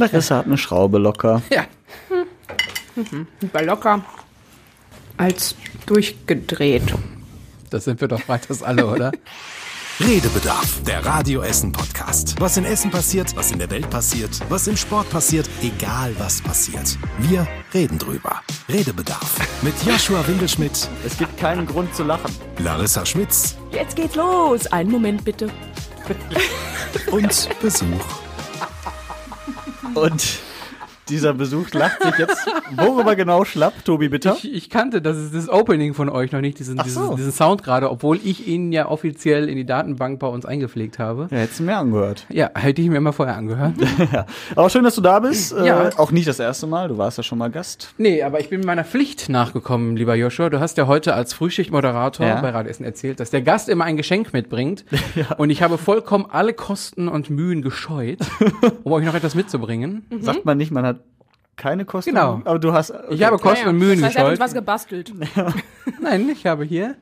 Larissa hat eine Schraube locker. Ja. War locker als durchgedreht. Das sind wir doch weiters alle, oder? Redebedarf, der Radio Essen Podcast. Was in Essen passiert, was in der Welt passiert, was im Sport passiert, egal was passiert. Wir reden drüber. Redebedarf mit Joshua Windelschmidt, Es gibt keinen Grund zu lachen. Larissa Schmitz Jetzt geht's los. Einen Moment bitte. und Besuch. Und dieser Besuch lacht sich jetzt worüber genau schlapp, Tobi, bitte? Ich, ich kannte das ist das Opening von euch noch nicht, diesen, so. diesen, diesen Sound gerade, obwohl ich ihn ja offiziell in die Datenbank bei uns eingepflegt habe. Ja, hättest du mir angehört. Ja, hätte ich mir mal vorher angehört. Ja. Aber schön, dass du da bist. Ja. Äh, auch nicht das erste Mal. Du warst ja schon mal Gast. Nee, aber ich bin meiner Pflicht nachgekommen, lieber Joshua. Du hast ja heute als Frühschichtmoderator Ja. bei Radio Essen erzählt, dass der Gast immer ein Geschenk mitbringt. Und ich habe vollkommen alle Kosten und Mühen gescheut, um euch noch etwas mitzubringen. Sagt man nicht, man hat keine Kosten. Genau. Aber du hast. Ich habe Kosten und Mühen das heißt, er gescheut. was gebastelt. Nein, ich habe hier.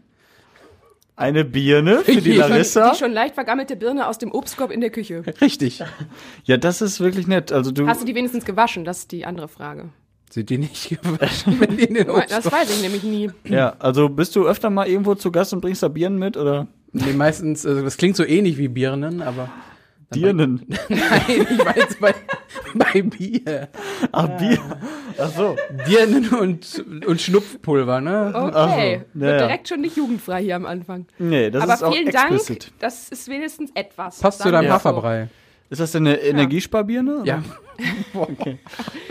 eine Birne für die Larissa. Die schon leicht vergammelte Birne aus dem Obstkorb in der Küche. Richtig. Ja, das ist wirklich nett. Also du. Hast du die wenigstens gewaschen? Das ist die andere Frage. Sind die nicht gewaschen, wenn die in den Das weiß ich nämlich nie. ja, also bist du öfter mal irgendwo zu Gast und bringst da Birnen mit oder? Nee, meistens, also das klingt so ähnlich wie Birnen, aber. Dirnen. Nein, ich weiß bei, bei Bier. Ach, Bier. Ach so. Dirnen und, und Schnupfpulver, ne? Okay. So. Ja, Wird ja. direkt schon nicht jugendfrei hier am Anfang. Nee, das Aber ist auch vielen explicit. Dank. Das ist wenigstens etwas. Passt zu deinem so. Haferbrei. Ist das denn eine Energiesparbirne? oder? Ja.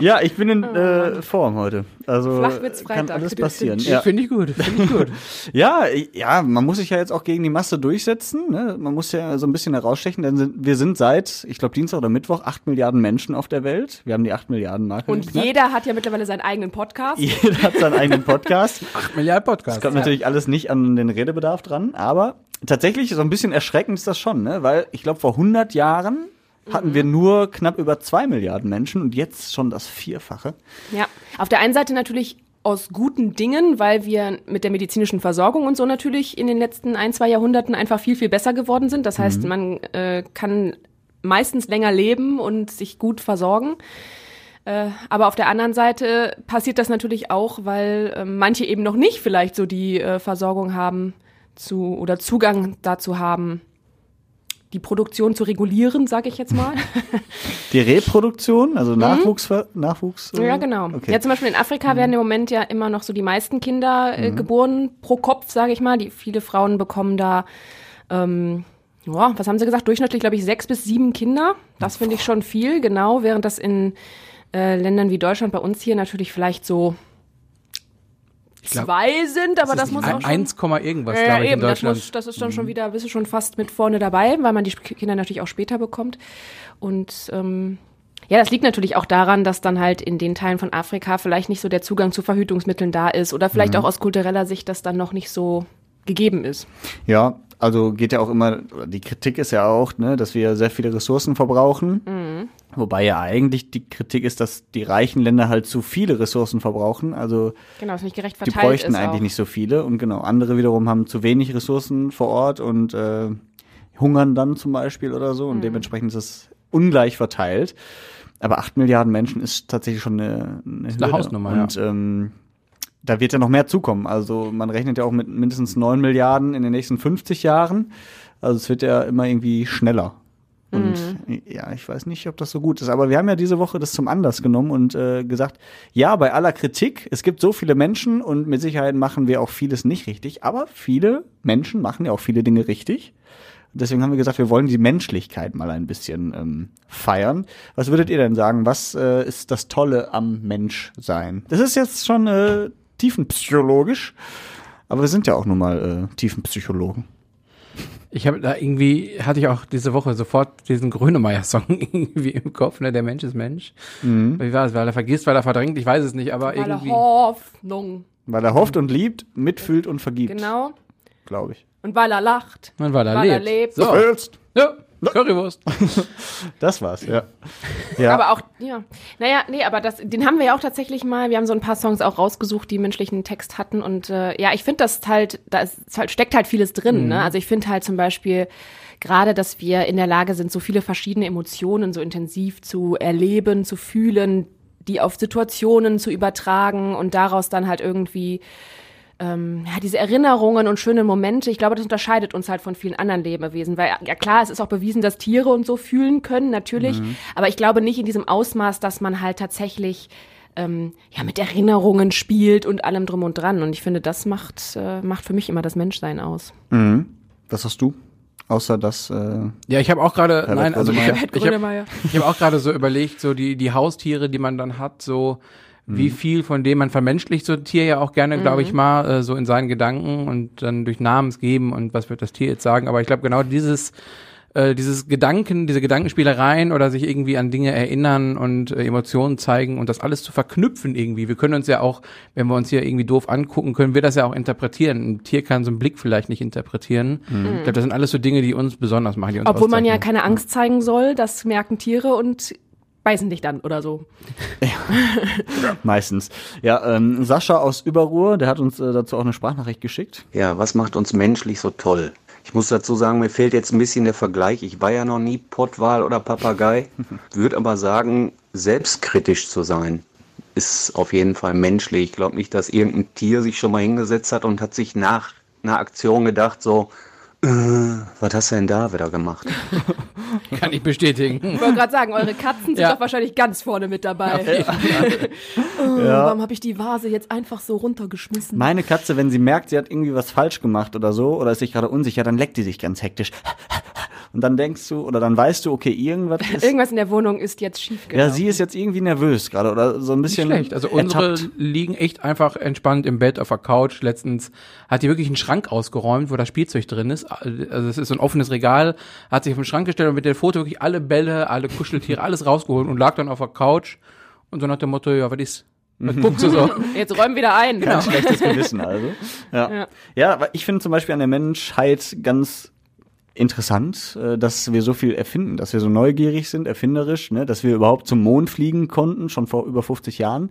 Ja, ich bin in äh, Form heute. Also Flachwitz-Freitag. kann alles passieren. Ja. Finde ich gut, finde ich gut. Ja, ja, man muss sich ja jetzt auch gegen die Masse durchsetzen. Ne? Man muss ja so ein bisschen herausstechen, denn sind, wir sind seit, ich glaube, Dienstag oder Mittwoch 8 Milliarden Menschen auf der Welt. Wir haben die 8 Milliarden Marke. Und geknackt. jeder hat ja mittlerweile seinen eigenen Podcast. jeder hat seinen eigenen Podcast. 8 Milliarden Podcasts. Kommt natürlich alles nicht an den Redebedarf dran, aber tatsächlich so ein bisschen erschreckend ist das schon, ne? Weil ich glaube, vor 100 Jahren hatten wir nur knapp über 2 Milliarden Menschen und jetzt schon das Vierfache. Ja, auf der einen Seite natürlich aus guten Dingen, weil wir mit der medizinischen Versorgung und so natürlich in den letzten ein, zwei Jahrhunderten einfach viel, viel besser geworden sind. Das heißt, man äh, kann meistens länger leben und sich gut versorgen. Äh, aber auf der anderen Seite passiert das natürlich auch, weil äh, manche eben noch nicht vielleicht so die äh, Versorgung haben zu oder Zugang dazu haben, die Produktion zu regulieren, sage ich jetzt mal. Die Reproduktion, also Nachwuchs, Nachwuchs. äh, Mhm. Ja, genau. Okay. Ja, zum Beispiel in Afrika werden im Moment ja immer noch so die meisten Kinder Mhm. äh, geboren pro Kopf, sage ich mal. Die viele Frauen bekommen da, ähm, ja, was haben sie gesagt? Durchschnittlich, glaube ich, sechs bis sieben Kinder. Das finde ich schon viel, genau. Während das in äh, Ländern wie Deutschland bei uns hier natürlich vielleicht so glaub, zwei sind, aber das, muss auch Ein, schon. 1, Komma irgendwas, Ja, glaube ich, in eben, das, Deutschland. muss, das ist dann schon wieder, bist du schon fast mit vorne dabei, weil man die Kinder natürlich auch später bekommt. Und ähm, ja, das liegt natürlich auch daran, dass dann halt in den Teilen von Afrika vielleicht nicht so der Zugang zu Verhütungsmitteln da ist oder vielleicht auch aus kultureller Sicht das dann noch nicht so gegeben ist. Ja, also geht ja auch immer, die Kritik ist ja auch, ne, dass wir sehr viele Ressourcen verbrauchen. Mhm. Wobei ja eigentlich die Kritik ist, dass die reichen Länder halt zu viele Ressourcen verbrauchen. Also Genau, es nicht gerecht die verteilt bräuchten ist eigentlich auch. nicht so viele. Und genau, andere wiederum haben zu wenig Ressourcen vor Ort und äh, hungern dann zum Beispiel oder so. Und Mhm. dementsprechend ist es ungleich verteilt. Aber acht Milliarden Menschen ist tatsächlich schon eine, eine, eine. Hausnummer, Und ähm, da wird ja noch mehr zukommen. Also man rechnet ja auch mit mindestens 9 Milliarden in den nächsten 50 Jahren. Also es wird ja immer irgendwie schneller. Und ja, ich weiß nicht, ob das so gut ist. Aber wir haben ja diese Woche das zum Anlass genommen und äh, gesagt, ja, bei aller Kritik, es gibt so viele Menschen und mit Sicherheit machen wir auch vieles nicht richtig. Aber viele Menschen machen ja auch viele Dinge richtig. Deswegen haben wir gesagt, wir wollen die Menschlichkeit mal ein bisschen ähm, feiern. Was würdet ihr denn sagen? Was äh, ist das Tolle am Menschsein? Das ist jetzt schon äh, tiefenpsychologisch, aber wir sind ja auch nun mal äh, Tiefenpsychologen. Ich habe da irgendwie, hatte ich auch diese Woche sofort diesen Grönemeyer-Song irgendwie im Kopf, ne? Der Mensch ist Mensch. Wie war es? Weil er vergisst, weil er verdrängt, ich weiß es nicht, aber Weil er irgendwie. Hoffnung. Weil er hofft und liebt, mitfühlt und vergibt, Genau. glaube ich. Und weil er lacht. Man, weil er Weil er lebt. lebt. So. Willst? Ja, Currywurst. Das war's, ja. ja. Aber auch, ja. Naja, nee, aber das, den haben wir ja auch tatsächlich mal. Wir haben so ein paar Songs auch rausgesucht, die menschlichen Text hatten. Und äh, ja, ich finde das halt, da halt, steckt halt vieles drin. Ne? Also ich finde halt zum Beispiel gerade, dass wir in der Lage sind, so viele verschiedene Emotionen so intensiv zu erleben, zu fühlen, die auf Situationen zu übertragen und daraus dann halt irgendwie ähm, ja, diese Erinnerungen und schöne Momente, ich glaube, das unterscheidet uns halt von vielen anderen Lebewesen, weil ja klar, es ist auch bewiesen, dass Tiere und so fühlen können, natürlich, mhm. aber ich glaube nicht in diesem Ausmaß, dass man halt tatsächlich ähm, ja mit Erinnerungen spielt und allem drum und dran. Und ich finde, das macht äh, macht für mich immer das Menschsein aus. Mhm. Was hast du? Außer das. Äh, ja, ich habe auch gerade, nein, also ich, ich habe hab auch gerade so überlegt, so die die Haustiere, die man dann hat, so wie mhm. viel von dem man vermenschlicht so ein Tier ja auch gerne, glaube ich mhm. mal, äh, so in seinen Gedanken und dann durch Namens geben und was wird das Tier jetzt sagen. Aber ich glaube genau dieses äh, dieses Gedanken, diese Gedankenspielereien oder sich irgendwie an Dinge erinnern und äh, Emotionen zeigen und das alles zu verknüpfen irgendwie. Wir können uns ja auch, wenn wir uns hier irgendwie doof angucken, können wir das ja auch interpretieren. Ein Tier kann so einen Blick vielleicht nicht interpretieren. Mhm. Ich glaube, das sind alles so Dinge, die uns besonders machen. Die uns Obwohl man ja keine Angst zeigen soll, das merken Tiere und beißen dich dann oder so. Ja, meistens. Ja, ähm, Sascha aus Überruhr, der hat uns äh, dazu auch eine Sprachnachricht geschickt. Ja, was macht uns menschlich so toll? Ich muss dazu sagen, mir fehlt jetzt ein bisschen der Vergleich. Ich war ja noch nie Pottwal oder Papagei, würde aber sagen, selbstkritisch zu sein ist auf jeden Fall menschlich. Ich glaube nicht, dass irgendein Tier sich schon mal hingesetzt hat und hat sich nach einer Aktion gedacht, so, äh, was hast du denn da wieder gemacht? Kann ich bestätigen. Ich wollte gerade sagen, eure Katzen sind ja. doch wahrscheinlich ganz vorne mit dabei. oh, ja. Warum habe ich die Vase jetzt einfach so runtergeschmissen? Meine Katze, wenn sie merkt, sie hat irgendwie was falsch gemacht oder so, oder ist sich gerade unsicher, dann leckt die sich ganz hektisch und dann denkst du oder dann weißt du, okay, irgendwas ist. Irgendwas in der Wohnung ist jetzt schief gelaufen. Ja, sie ist jetzt irgendwie nervös gerade oder so ein bisschen. Nicht schlecht. Also unsere ertappt. liegen echt einfach entspannt im Bett auf der Couch. Letztens hat die wirklich einen Schrank ausgeräumt, wo das Spielzeug drin ist. Also es ist so ein offenes Regal, hat sich auf den Schrank gestellt und mit der Foto wirklich alle Bälle, alle Kuscheltiere, alles rausgeholt und lag dann auf der Couch und so nach dem Motto, ja, was ist? Was guckst du so? Jetzt räumen wieder ein. Ganz genau. schlechtes Gewissen also. Ja, ja. ja ich finde zum Beispiel an der Menschheit ganz interessant, äh, dass wir so viel erfinden, dass wir so neugierig sind, erfinderisch, ne, dass wir überhaupt zum Mond fliegen konnten, schon vor über 50 Jahren.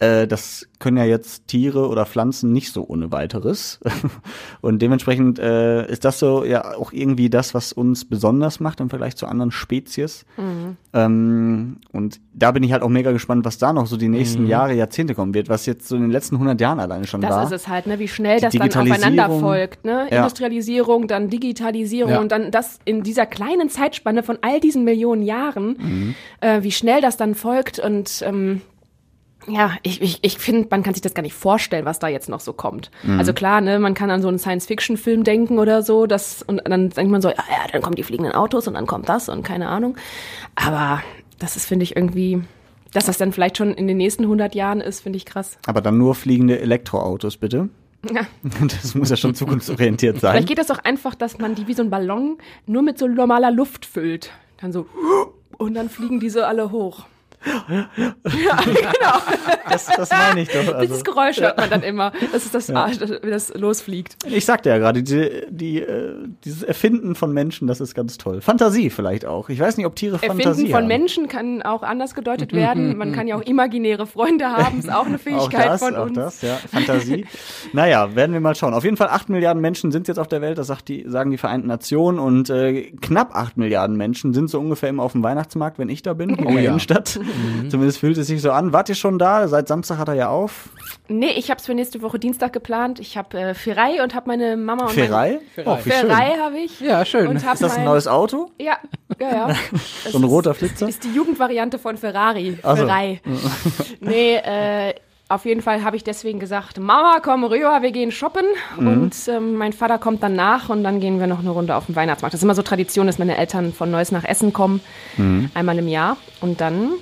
Äh, das können ja jetzt Tiere oder Pflanzen nicht so ohne weiteres. Und dementsprechend äh, ist das so ja auch irgendwie das, was uns besonders macht im Vergleich zu anderen Spezies. Mhm. Ähm, und da bin ich halt auch mega gespannt, was da noch so die nächsten mhm. Jahre, Jahrzehnte kommen wird, was jetzt so in den letzten 100 Jahren alleine schon das war. Das ist es halt, ne? wie schnell das dann aufeinander folgt. Ne? Ja. Industrialisierung, dann Digitalisierung ja. und dann das in dieser kleinen Zeitspanne von all diesen Millionen Jahren, mhm. äh, wie schnell das dann folgt und ähm, ja, ich, ich, ich finde, man kann sich das gar nicht vorstellen, was da jetzt noch so kommt. Mhm. Also klar, ne, man kann an so einen Science-Fiction-Film denken oder so, das, und dann denkt man so, ja, ja, dann kommen die fliegenden Autos und dann kommt das und keine Ahnung. Aber das ist, finde ich, irgendwie, dass das dann vielleicht schon in den nächsten 100 Jahren ist, finde ich krass. Aber dann nur fliegende Elektroautos, bitte? Ja. Das muss ja schon zukunftsorientiert sein. Vielleicht geht das auch einfach, dass man die wie so ein Ballon nur mit so normaler Luft füllt. Dann so, und dann fliegen die so alle hoch. Ja, genau. Das, das meine ich doch. Also. Dieses Geräusch hört man dann immer. Das ist das, ja. wie das losfliegt. Ich sagte ja gerade, die, die, äh, dieses Erfinden von Menschen, das ist ganz toll. Fantasie vielleicht auch. Ich weiß nicht, ob Tiere Erfinden Fantasie Erfinden von haben. Menschen kann auch anders gedeutet werden. Man kann ja auch imaginäre Freunde haben. Ist auch eine Fähigkeit auch das, von auch uns. Das, ja. Fantasie. naja, werden wir mal schauen. Auf jeden Fall acht Milliarden Menschen sind jetzt auf der Welt. Das sagt die, sagen die Vereinten Nationen. Und äh, knapp acht Milliarden Menschen sind so ungefähr immer auf dem Weihnachtsmarkt, wenn ich da bin, in oh, der ja. Innenstadt. Mhm. Zumindest fühlt es sich so an. Wart ihr schon da? Seit Samstag hat er ja auf. Nee, ich habe es für nächste Woche Dienstag geplant. Ich habe äh, Ferrei und habe meine Mama und Ferrei? Meine, oh, Ferrei habe ich. Ja, schön. ist das ein neues Auto? Ja, ja, ja. so ein roter Flitzer? Ist die Jugendvariante von Ferrari. Also. Ferrei. nee, äh, auf jeden Fall habe ich deswegen gesagt, Mama, komm rüber, wir gehen shoppen. Mhm. Und ähm, mein Vater kommt dann nach und dann gehen wir noch eine Runde auf den Weihnachtsmarkt. Das ist immer so Tradition, dass meine Eltern von Neuss nach Essen kommen, mhm. einmal im Jahr. Und dann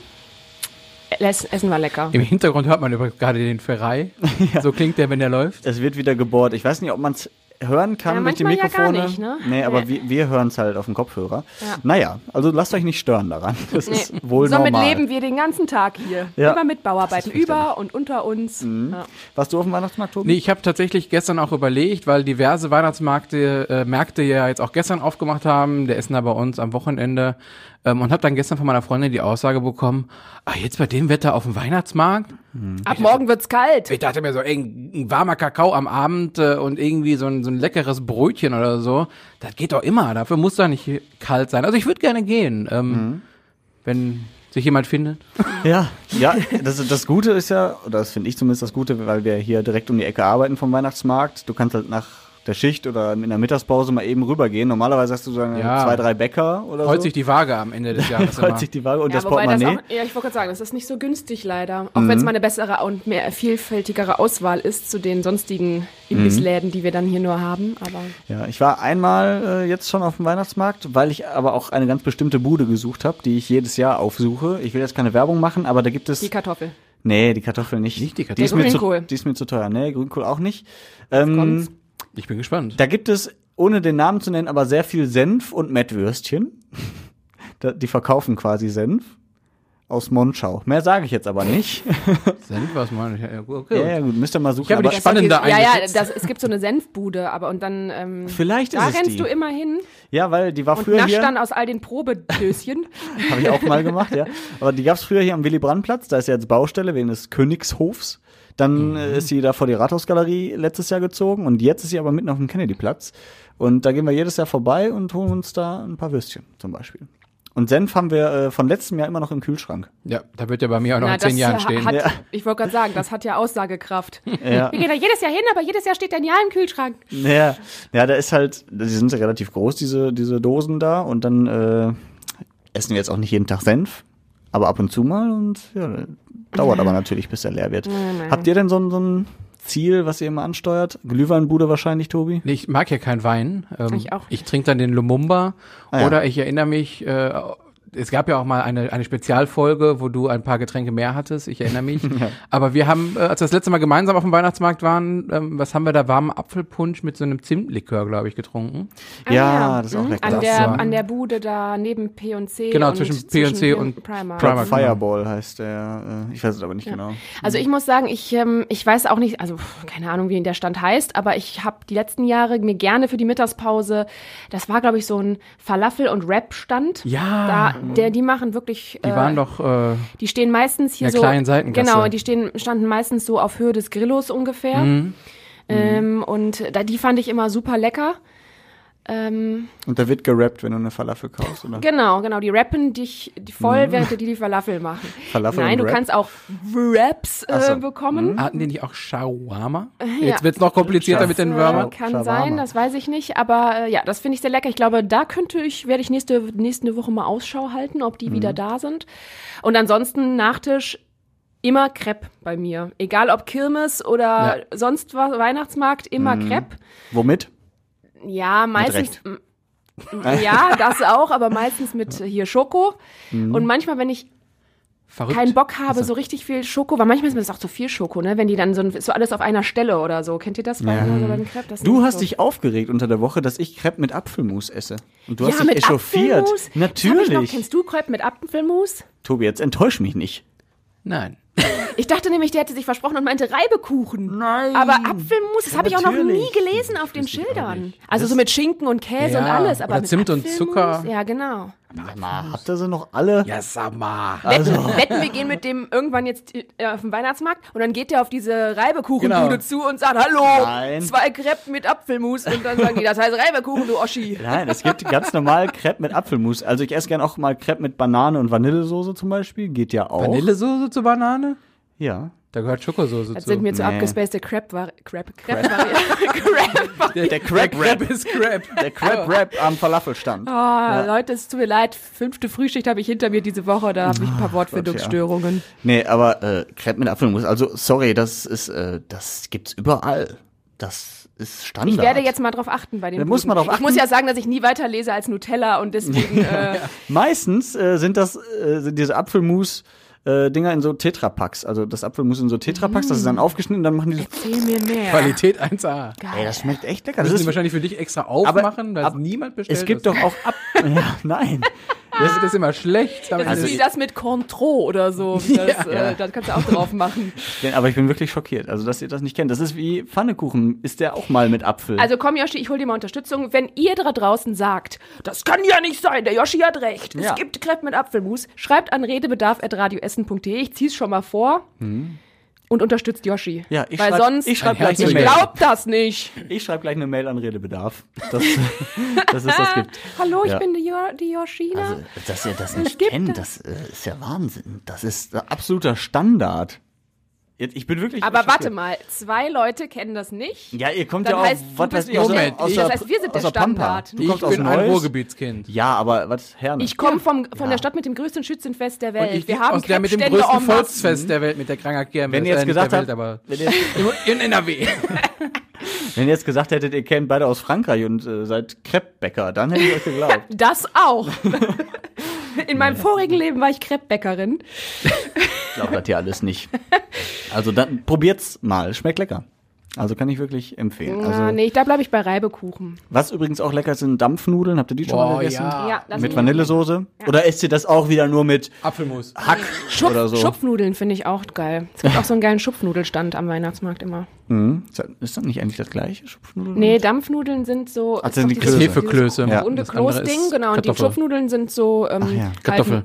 Essen war lecker. Im Hintergrund hört man übrigens gerade den Ferrei. ja. So klingt der, wenn der läuft. Es wird wieder gebohrt. Ich weiß nicht, ob man es hören kann ja, durch die Mikrofone. Ja gar nicht, ne? Nee, aber nee. wir, wir hören es halt auf dem Kopfhörer. Ja. Naja, also lasst euch nicht stören daran. Das nee. ist wohl Somit normal. leben wir den ganzen Tag hier. Ja. Immer mit Bauarbeiten über und unter uns. Mhm. Ja. Warst du auf dem Weihnachtsmarkt, Tobi? Nee, ich habe tatsächlich gestern auch überlegt, weil diverse Weihnachtsmärkte äh, Märkte ja jetzt auch gestern aufgemacht haben. Der Essener bei uns am Wochenende. Ähm, und habe dann gestern von meiner Freundin die Aussage bekommen, ah, jetzt bei dem Wetter auf dem Weihnachtsmarkt? Mhm. Ab morgen wird's kalt. Ich dachte mir so, ey, ein warmer Kakao am Abend äh, und irgendwie so ein, so ein leckeres Brötchen oder so, das geht doch immer. Dafür muss doch nicht kalt sein. Also ich würde gerne gehen, ähm, mhm. wenn sich jemand findet. Ja, ja, das, das Gute ist ja, oder das finde ich zumindest das Gute, weil wir hier direkt um die Ecke arbeiten vom Weihnachtsmarkt. Du kannst halt nach der Schicht oder in der Mittagspause mal eben rübergehen. Normalerweise hast du so ja. zwei, drei Bäcker oder so. sich die Waage am Ende des Jahres. Heut sich die Waage und ja, das Portemonnaie. Das auch, ja, ich wollte gerade sagen, das ist nicht so günstig leider. Auch mhm. wenn es mal eine bessere und mehr vielfältigere Auswahl ist zu den sonstigen Imbissläden, mhm. die wir dann hier nur haben. Aber ja, ich war einmal äh, jetzt schon auf dem Weihnachtsmarkt, weil ich aber auch eine ganz bestimmte Bude gesucht habe, die ich jedes Jahr aufsuche. Ich will jetzt keine Werbung machen, aber da gibt es... Die Kartoffel. Nee, die Kartoffel nicht. Nicht die Kartoffel. Die ist, mir zu, die ist mir zu teuer. Nee, Grünkohl auch nicht. Ähm, ich bin gespannt. Da gibt es, ohne den Namen zu nennen, aber sehr viel Senf und Mettwürstchen. die verkaufen quasi Senf aus Monschau. Mehr sage ich jetzt aber nicht. Senf was meine ich? Ja, okay. Ja, ja, gut, müsst ihr mal suchen. Ich habe die spannende Ja, ja, das, es gibt so eine Senfbude, aber und dann ähm, Vielleicht ist da es rennst die. du immer hin. Ja, weil die war und früher hier. dann aus all den Probedöschen. habe ich auch mal gemacht, ja. Aber die gab's früher hier am Willy Brandt Platz, da ist ja jetzt Baustelle wegen des Königshofs. Dann mhm. ist sie da vor die Rathausgalerie letztes Jahr gezogen und jetzt ist sie aber mitten auf dem Kennedy-Platz. Und da gehen wir jedes Jahr vorbei und holen uns da ein paar Würstchen zum Beispiel. Und Senf haben wir äh, von letztem Jahr immer noch im Kühlschrank. Ja, da wird ja bei mir auch noch Na, in zehn Jahren stehen. Hat, ja. Ich wollte gerade sagen, das hat ja Aussagekraft. Ja. Wir gehen da jedes Jahr hin, aber jedes Jahr steht ein Jahr im Kühlschrank. Ja, ja, da ist halt, die sind ja relativ groß, diese, diese Dosen da. Und dann äh, essen wir jetzt auch nicht jeden Tag Senf, aber ab und zu mal. Und ja, dauert aber natürlich, bis er leer wird. Habt ihr denn so, so ein Ziel, was ihr immer ansteuert? Glühweinbude wahrscheinlich, Tobi? Nee, ich mag ja keinen Wein. Ähm, ich auch. Ich trinke dann den Lumumba. Ah, ja. Oder ich erinnere mich, äh, es gab ja auch mal eine, eine Spezialfolge, wo du ein paar Getränke mehr hattest, ich erinnere mich. ja. Aber wir haben, äh, als wir das letzte Mal gemeinsam auf dem Weihnachtsmarkt waren, ähm, was haben wir da? Warmen Apfelpunsch mit so einem Zimtlikör, glaube ich, getrunken. Ah, ja, ja, das ist auch mhm. lecker. An der, an der Bude da neben P&C Genau, und zwischen P&C und Primark. Primark. Fireball heißt der, äh, ich weiß es aber nicht ja. genau. Also ich muss sagen, ich, ähm, ich weiß auch nicht, also keine Ahnung, wie der Stand heißt, aber ich habe die letzten Jahre mir gerne für die Mittagspause, das war, glaube ich, so ein Falafel- und Rap-Stand. Ja. Da, der, die machen wirklich. Die waren äh, doch. Äh, die stehen meistens hier so. kleinen Seitengasse. Genau, die stehen, standen meistens so auf Höhe des Grillos ungefähr. Mhm. Ähm, und da, die fand ich immer super lecker. Ähm, und da wird gerappt, wenn du eine Falafel kaufst, oder? Genau, genau. Die rappen dich die voll, mhm. während die die Falafel machen. Falafel Nein, du Rap? kannst auch Raps äh, so. bekommen. Mhm. Hatten die nicht auch Shawarma? Ja. Jetzt wird's noch komplizierter das, mit den Wörtern. Kann Shawarma. sein, das weiß ich nicht. Aber äh, ja, das finde ich sehr lecker. Ich glaube, da könnte ich, werde ich nächste, nächste Woche mal Ausschau halten, ob die mhm. wieder da sind. Und ansonsten Nachtisch immer Crepe bei mir. Egal ob Kirmes oder ja. sonst was, Weihnachtsmarkt, immer mhm. Crepe. Womit? Ja, meistens. ja, das auch, aber meistens mit hier Schoko. Mhm. Und manchmal, wenn ich Verrückt. keinen Bock habe, also. so richtig viel Schoko, weil manchmal ist mir das auch zu viel Schoko, ne? Wenn die dann so, so alles auf einer Stelle oder so. Kennt ihr das bei, ja. den Crepe? Das du hast so. dich aufgeregt unter der Woche, dass ich Crepe mit Apfelmus esse. Und du ja, hast dich echauffiert. Apfelmus? Natürlich. Kennst du Crepe mit Apfelmus? Tobi, jetzt enttäusch mich nicht. Nein. Ich dachte nämlich, der hätte sich versprochen und meinte Reibekuchen. Nein. Aber Apfelmus, das habe ich auch noch nie gelesen auf den Schildern. Also so mit Schinken und Käse ja, und alles. Aber Zimt und Zucker. Ja, genau. Sag mal, habt ihr sie noch alle? Ja, sag mal. Also. Wetten, wetten, wir gehen mit dem irgendwann jetzt äh, auf den Weihnachtsmarkt und dann geht der auf diese Reibekuchenbude genau. zu und sagt, hallo, Nein. zwei Crepe mit Apfelmus. Und dann sagen die, das heißt Reibekuchen, du Oschi. Nein, es gibt ganz normal Crepe mit Apfelmus. Also ich esse gerne auch mal Crepe mit Banane und Vanillesoße zum Beispiel. Geht ja auch. Vanillesoße zu Banane? Ja. Da gehört Schokosoße das zu. sind mir zu Nee. abgespacete Crap, Crap, Crap, Crap. Crap. Der, der Crab Rap. ist Crap. Der Crab Rap am Falafelstand. Oh, Leute, es tut mir leid. Fünfte Frühschicht habe ich hinter mir diese Woche. Da habe ich ein paar Wortfindungsstörungen. Nee, aber äh, Crepe mit Apfelmus. Also sorry, das ist, äh, das gibt's überall. Das ist Standard. Ich werde jetzt mal drauf achten bei den Da muss man drauf Ich achten. muss ja sagen, dass ich nie weiterlese als Nutella und deswegen. Äh, Meistens äh, sind das äh, sind diese Apfelmus äh, Dinger in so Tetrapacks. Also das Apfelmus in so Tetrapacks, das ist dann aufgeschnitten und dann machen die so, erzähl mir mehr. Qualität 1A. ey, das schmeckt echt lecker. Das Müssen die ist, wahrscheinlich für dich extra aufmachen, aber niemand bestellt. es gibt das. doch auch ab. ja, nein. Das, das ist immer schlecht. Das Also ist wie ich- das mit Contro oder so. Das, Ja. äh, das kannst du auch drauf machen. Denn- Aber ich bin wirklich schockiert, also dass ihr das nicht kennt. Das ist wie Pfannekuchen. Ist der auch mal mit Apfel? Also komm, Yoshi, ich hol dir mal Unterstützung. Wenn ihr da draußen sagt, das kann ja nicht sein, der Yoshi hat recht, Ja. es gibt Crepe mit Apfelmus, schreibt an redebedarf.radioessen.de. Ich zieh's schon mal vor. Und unterstützt Yoshi. Ja, ich Weil schreib, sonst, ich schreibe gleich ich eine Mail. glaub das nicht. Ich schreibe gleich eine Mail an Redebedarf, dass, dass es das gibt. Hallo, ich Ja. bin die, jo die Yoshina. Also, dass ihr das nicht kennt, es? das äh, ist ja Wahnsinn. Das ist äh, absoluter Standard. Jetzt, ich bin wirklich. Aber warte mal, zwei Leute kennen das nicht. Ja, ihr kommt Dann ja auch, heißt, du was bist weiß ich, aus, der- aus der, das heißt, wir sind aus der. Standard. Du kommst ich aus bin ein. Ruhrgebietskind. Ja, aber was, Herne? Ich komme vom von Ja. der Stadt mit dem größten Schützenfest der Und Welt. ich Wir haben aus der mit dem größten. Volksfest der Welt mit der Kranger Kirmes. Wenn ihr jetzt äh, gesagt habt, aber in NRW. wenn ihr jetzt gesagt hättet, ihr kennt beide aus Frankreich und äh, seid Crepe-Bäcker, dann hätte ich euch geglaubt. Das auch. In meinem vorigen Leben war ich Crepebäckerin. Ich glaube das hier alles nicht. Also dann probiert's mal, schmeckt lecker. Also kann ich wirklich empfehlen. Ah, Also, nee, da bleibe ich bei Reibekuchen. Was übrigens auch lecker ist, sind Dampfnudeln. Habt ihr die schon mal Boah, gegessen? ja. Ja, Mit Vanillesoße? Oder esst ihr das auch wieder nur mit Apfelmus. Hack Schupf, oder so? Schupfnudeln finde ich auch geil. Es gibt auch so einen geilen Schupfnudelstand am Weihnachtsmarkt immer. Mhm. Ist das- Ist das nicht eigentlich das gleiche? Schupfnudeln? Nee, Dampfnudeln sind so. Ach, ist sind die dieses- Klöße. Hefeklöße. dieses Ja. Runde Kloßding, genau. Und die. Schupfnudeln sind so. Ähm, Ach ja. Kartoffel.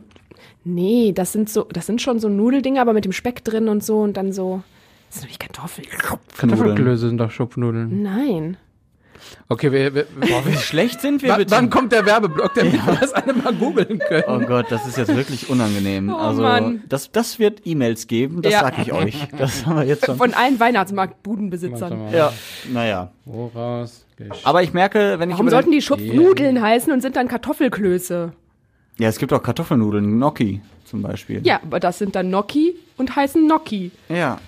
Nee, das sind so, das sind schon so Nudeldinge, aber mit dem Speck drin und so und dann so. Das sind doch nicht Kartoffeln. Kartoffelklöße sind doch Schupfnudeln. Nein. Okay, wir, wir, Boah, wie schlecht sind wir wann, bitte? wann kommt der Werbeblock, damit wir das alle mal googeln können? Oh Gott, das ist jetzt wirklich unangenehm. Oh also, Mann. das, das wird E-Mails geben, das Ja. sag ich euch. Das haben wir jetzt schon. Von allen Weihnachtsmarktbudenbesitzern. Ja, naja. Woraus? Aber ich merke, wenn ich Warum sollten die Schupfnudeln heißen und sind dann Kartoffelklöße? Ja, es gibt auch Kartoffelnudeln, Gnocchi zum Beispiel. Ja, aber das sind dann Gnocchi und heißen Gnocchi. Ja,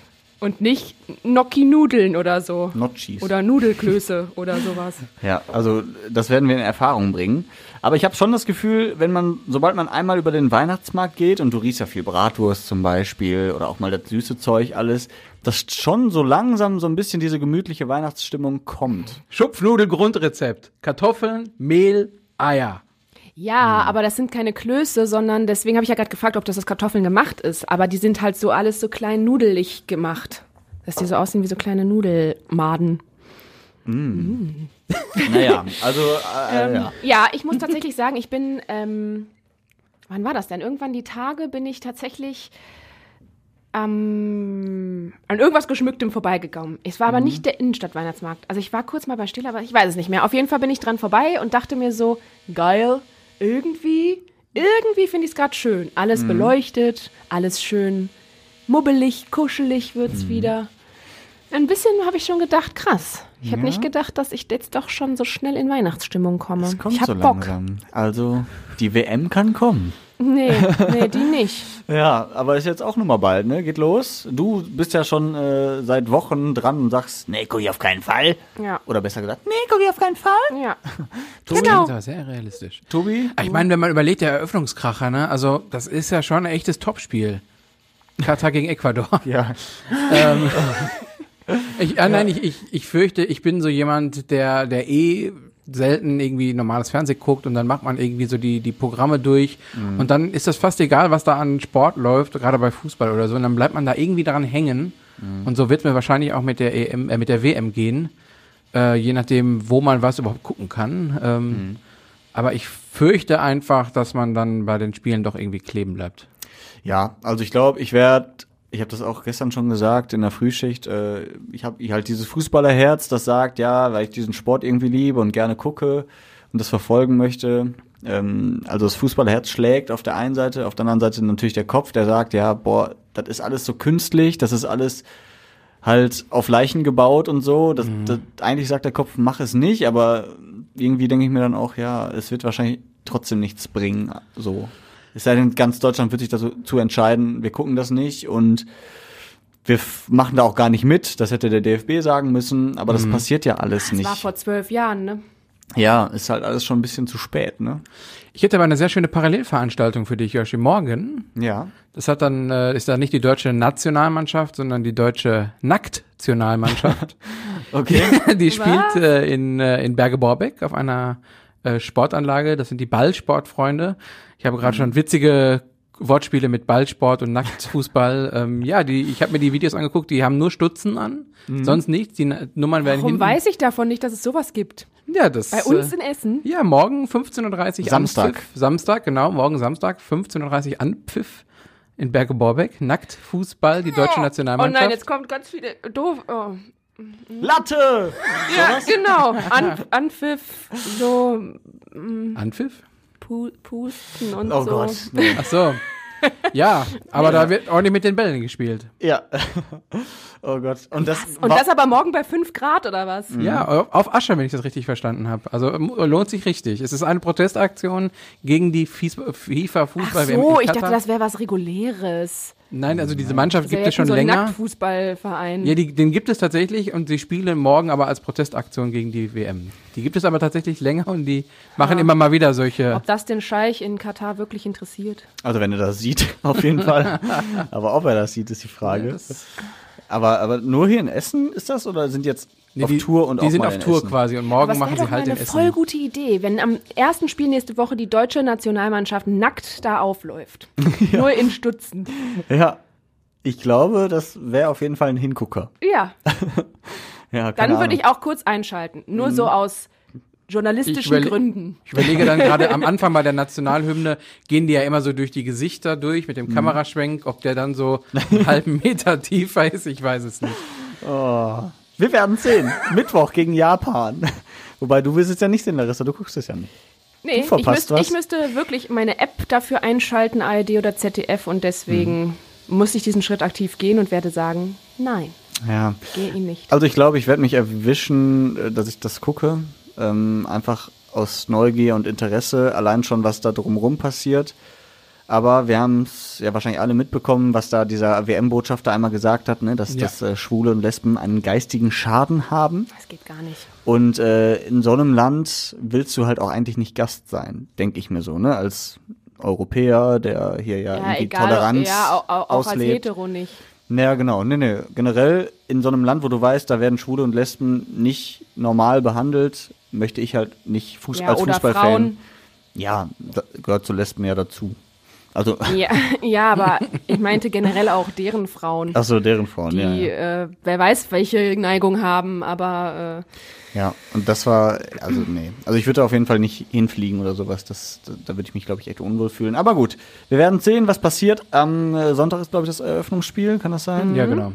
Und nicht Gnocchi-Nudeln oder so. Nocchis. Oder Nudelklöße oder sowas. Ja, also das werden wir in Erfahrung bringen. Aber ich habe schon das Gefühl, wenn man, sobald man einmal über den Weihnachtsmarkt geht und du riechst ja viel Bratwurst zum Beispiel oder auch mal das süße Zeug alles, dass schon so langsam so ein bisschen diese gemütliche Weihnachtsstimmung kommt. Schupfnudel-Grundrezept. Kartoffeln, Mehl, Eier. Ja, aber das sind keine Klöße, sondern deswegen habe ich ja gerade gefragt, ob das aus Kartoffeln gemacht ist. Aber die sind halt so alles so klein nudelig gemacht. Dass die so aussehen wie so kleine Nudelmaden. Naja, also äh, Ähm, ja. ja. ich muss tatsächlich sagen, ich bin, ähm, wann war das denn? Irgendwann die Tage bin ich tatsächlich ähm, an irgendwas Geschmücktem vorbeigekommen. Es war aber Mhm. nicht der Innenstadt-Weihnachtsmarkt. Also ich war kurz mal bei Still, aber ich weiß es nicht mehr. Auf jeden Fall bin ich dran vorbei und dachte mir so, geil, irgendwie, irgendwie finde ich es gerade schön. Alles Mhm. beleuchtet, alles schön mubbelig, kuschelig wird's Mhm. wieder. Ein bisschen habe ich schon gedacht, krass. Ich habe Ja. nicht gedacht, dass ich jetzt doch schon so schnell in Weihnachtsstimmung komme. Es kommt ich hab so Bock. Also die WM kann kommen. Nee, nee, die nicht. Ja, aber ist jetzt auch noch mal bald, ne? Geht los. Du bist ja schon äh, seit Wochen dran und sagst, nee, guck ich auf keinen Fall. Ja. Oder besser gesagt, nee, guck ich auf keinen Fall. Ja. Tobi, Genau. Das sehr realistisch. Tobi? Ich meine, wenn man überlegt, der Eröffnungskracher, ne? Also, das ist ja schon ein echtes Topspiel. Katar gegen Ecuador. Ja. ähm, ich, ah, nein, ich, ich, ich fürchte, ich bin so jemand, der, der eh selten irgendwie normales Fernsehen guckt und dann macht man irgendwie so die, die Programme durch und dann ist das fast egal, was da an Sport läuft, gerade bei Fußball oder so, und dann bleibt man da irgendwie daran hängen und so wird mir wahrscheinlich auch mit der EM, äh, mit der WM gehen, äh, je nachdem, wo man was überhaupt gucken kann. Ähm, Aber ich fürchte einfach, dass man dann bei den Spielen doch irgendwie kleben bleibt. Ja, also ich glaube, ich werde, ich habe das auch gestern schon gesagt in der Frühschicht, äh, ich habe halt dieses Fußballerherz, das sagt, ja, weil ich diesen Sport irgendwie liebe und gerne gucke und das verfolgen möchte. Ähm, also das Fußballerherz schlägt auf der einen Seite, auf der anderen Seite natürlich der Kopf, der sagt, ja, boah, das ist alles so künstlich, das ist alles halt auf Leichen gebaut und so. Das, das, eigentlich sagt der Kopf, mach es nicht, aber irgendwie denke ich mir dann auch, ja, es wird wahrscheinlich trotzdem nichts bringen. So. Es sei denn, ganz Deutschland wird sich dazu entscheiden, wir gucken das nicht und wir machen da auch gar nicht mit. Das hätte der DFB sagen müssen, aber das passiert ja alles Das nicht. war vor zwölf Jahren, ne? Ja, ist halt alles schon ein bisschen zu spät, ne? Ich hätte aber eine sehr schöne Parallelveranstaltung für dich, Yoshi. Morgen Ja. Das hat dann, äh, ist dann nicht die deutsche Nationalmannschaft, sondern die deutsche Nacktionalmannschaft. Okay. die spielt Was? äh, in, äh, in Berge-Borbeck auf einer äh, Sportanlage. Das sind die Ballsportfreunde. Ich habe gerade schon witzige Wortspiele mit Ballsport und Nacktfußball. ähm, ja, die, ich habe mir die Videos angeguckt, die haben nur Stutzen an, sonst nichts. Die Nummern werden Warum hinten. weiß ich davon nicht, dass es sowas gibt? ja, das, Bei uns äh, in Essen? ja, morgen 15.30 Uhr Samstag. Anpfiff. Samstag, genau, morgen Samstag, 15.30 Uhr Anpfiff. In Berge-Borbeck, nackt, Fußball, die deutsche Nationalmannschaft. Oh nein, jetzt kommt ganz viele doof. Oh. Latte! Ja, genau. An, Anpfiff, so. Mm, Anpfiff? Pu Pusten und Oh so. Gott. Nee. Ach so. Ja, aber da wird ordentlich mit den Bällen gespielt. Ja. Oh Gott. Und das, Und das aber morgen bei 5 Grad oder was? Ja, auf- Asche, wenn ich das richtig verstanden habe. Also lohnt sich richtig. Es ist eine Protestaktion gegen die Fies- FIFA Ach so, ich dachte, das wäre was Reguläres. Nein, also diese Mannschaft gibt ja es schon so ein länger. Nacktfußballverein. Ja, die, den gibt es tatsächlich und sie spielen morgen aber als Protestaktion gegen die WM. Die gibt es aber tatsächlich länger und die machen immer mal wieder solche. Ob das den Scheich in Katar wirklich interessiert? Also wenn er das sieht, auf jeden Fall. aber ob er das sieht, ist die Frage. Aber, aber nur hier in Essen ist das oder sind jetzt Nee, auf die, Tour und die auch sind mal auf in Tour Essen? quasi und morgen machen wäre sie doch halt mal in eine Essen. voll gute Idee, wenn am ersten Spiel nächste Woche die deutsche Nationalmannschaft nackt da aufläuft. Nur in Stutzen. Ja. Ich glaube, das wäre auf jeden Fall ein Hingucker. Ja, Ja, keine dann würde ich auch kurz einschalten. Nur so aus journalistischen Ich Gründen. Ich überlege dann gerade am Anfang bei der Nationalhymne gehen die ja immer so durch die Gesichter durch mit dem Mhm. Kameraschwenk, ob der dann so einen halben Meter tiefer ist, ich weiß es nicht. Wir werden sehen. Mittwoch gegen Japan. Wobei du willst es ja nicht sehen, Larissa, du guckst es ja nicht. Nee, ich, verpasst was. ich müsste wirklich meine App dafür einschalten, ARD oder ZDF, und deswegen Mhm. muss ich diesen Schritt aktiv gehen und werde sagen, nein, Ja. gehe ihn nicht. Also ich glaube, ich werde mich erwischen, äh, dass ich das gucke. Ähm, einfach aus Neugier und Interesse, allein schon, was da drumherum passiert. Aber wir haben es ja wahrscheinlich alle mitbekommen, was da dieser WM-Botschafter einmal gesagt hat, ne, dass, Ja. dass äh, Schwule und Lesben einen geistigen Schaden haben. Das geht gar nicht. Und äh, in so einem Land willst du halt auch eigentlich nicht Gast sein, denke ich mir so, ne? Als Europäer, der hier ja, Ja, irgendwie egal, Toleranz ja, auch, auch, auch als auslebt. Hetero nicht. Ja, genau. Nee, nee. Generell in so einem Land, wo du weißt, da werden Schwule und Lesben nicht normal behandelt, möchte ich halt nicht Fuß Ja, als Fußballfan. Ja, gehört zu Lesben ja dazu. Also, Ja, ja, aber ich meinte generell auch deren Frauen, ach so, deren Frauen, die, ja, ja. Äh, wer weiß, welche Neigung haben, aber äh, Ja, und das war, also nee. Also ich würde auf jeden Fall nicht hinfliegen oder sowas. Das, da, da würde ich mich, glaube ich, echt unwohl fühlen. Aber gut, wir werden sehen, was passiert. Am äh, Sonntag ist, glaube ich, das Eröffnungsspiel, kann das sein? Ja, genau.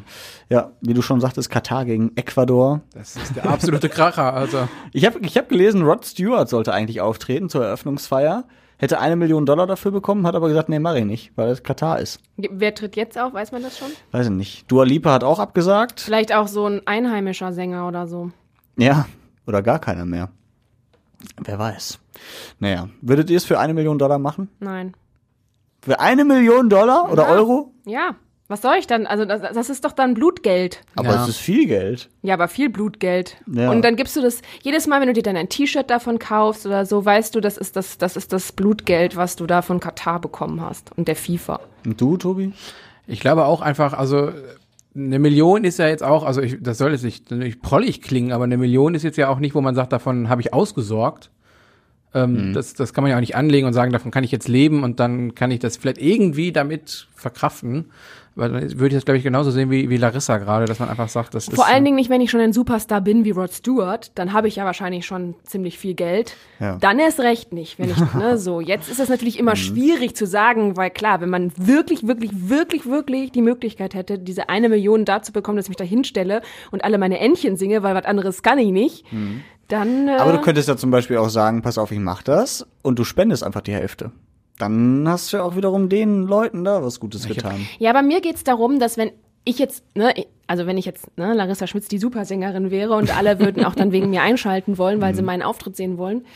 Ja, wie du schon sagtest, Katar gegen Ecuador. Das ist der absolute Kracher. Also Ich habe ich hab gelesen, Rod Stewart sollte eigentlich auftreten zur Eröffnungsfeier. Hätte eine Million Dollar dafür bekommen, hat aber gesagt, nee, mach ich nicht, weil es Katar ist. wer tritt jetzt auf, weiß man das schon? Weiß ich nicht. Dua Lipa hat auch abgesagt. Vielleicht auch so ein einheimischer Sänger oder so. Ja, oder gar keiner mehr. Wer weiß. Naja, würdet ihr es für eine Million Dollar machen? Nein. Für eine Million Dollar oder Ja. Euro? Ja, was soll ich dann? Also das, das ist doch dann Blutgeld. Aber Ja. es ist viel Geld. Ja, aber viel Blutgeld. Ja. Und dann gibst du das jedes Mal, wenn du dir dann ein T-Shirt davon kaufst oder so, weißt du, das ist das, das ist das Blutgeld, was du da von Katar bekommen hast und der FIFA. Und du, Tobi? ich glaube auch einfach, also eine Million ist ja jetzt auch, also ich, das soll jetzt nicht, nicht prollig klingen, aber eine Million ist jetzt ja auch nicht, wo man sagt, davon habe ich ausgesorgt. Ähm, das, das kann man ja auch nicht anlegen und sagen, davon kann ich jetzt leben und dann kann ich das vielleicht irgendwie damit verkraften. Weil dann würde ich das, glaube ich, genauso sehen wie, wie Larissa gerade, dass man einfach sagt, das ist. Vor allen Dingen nicht, wenn ich schon ein Superstar bin wie Rod Stewart, dann habe ich ja wahrscheinlich schon ziemlich viel Geld. Ja. Dann erst recht nicht, wenn ich, ne, so. Jetzt ist es natürlich immer schwierig zu sagen, weil klar, wenn man wirklich, wirklich, wirklich, wirklich die Möglichkeit hätte, diese eine Million da zu bekommen, dass ich mich da hinstelle und alle meine Entchen singe, weil was anderes kann ich nicht, dann, äh, Aber du könntest ja zum Beispiel auch sagen, pass auf, ich mach das und du spendest einfach die Hälfte. Dann hast du ja auch wiederum den Leuten da was Gutes getan. Ja, bei mir geht's darum, dass wenn ich jetzt, ne, also wenn ich jetzt ne, Larissa Schmitz die Supersängerin wäre und alle würden auch dann wegen mir einschalten wollen, weil sie meinen Auftritt sehen wollen,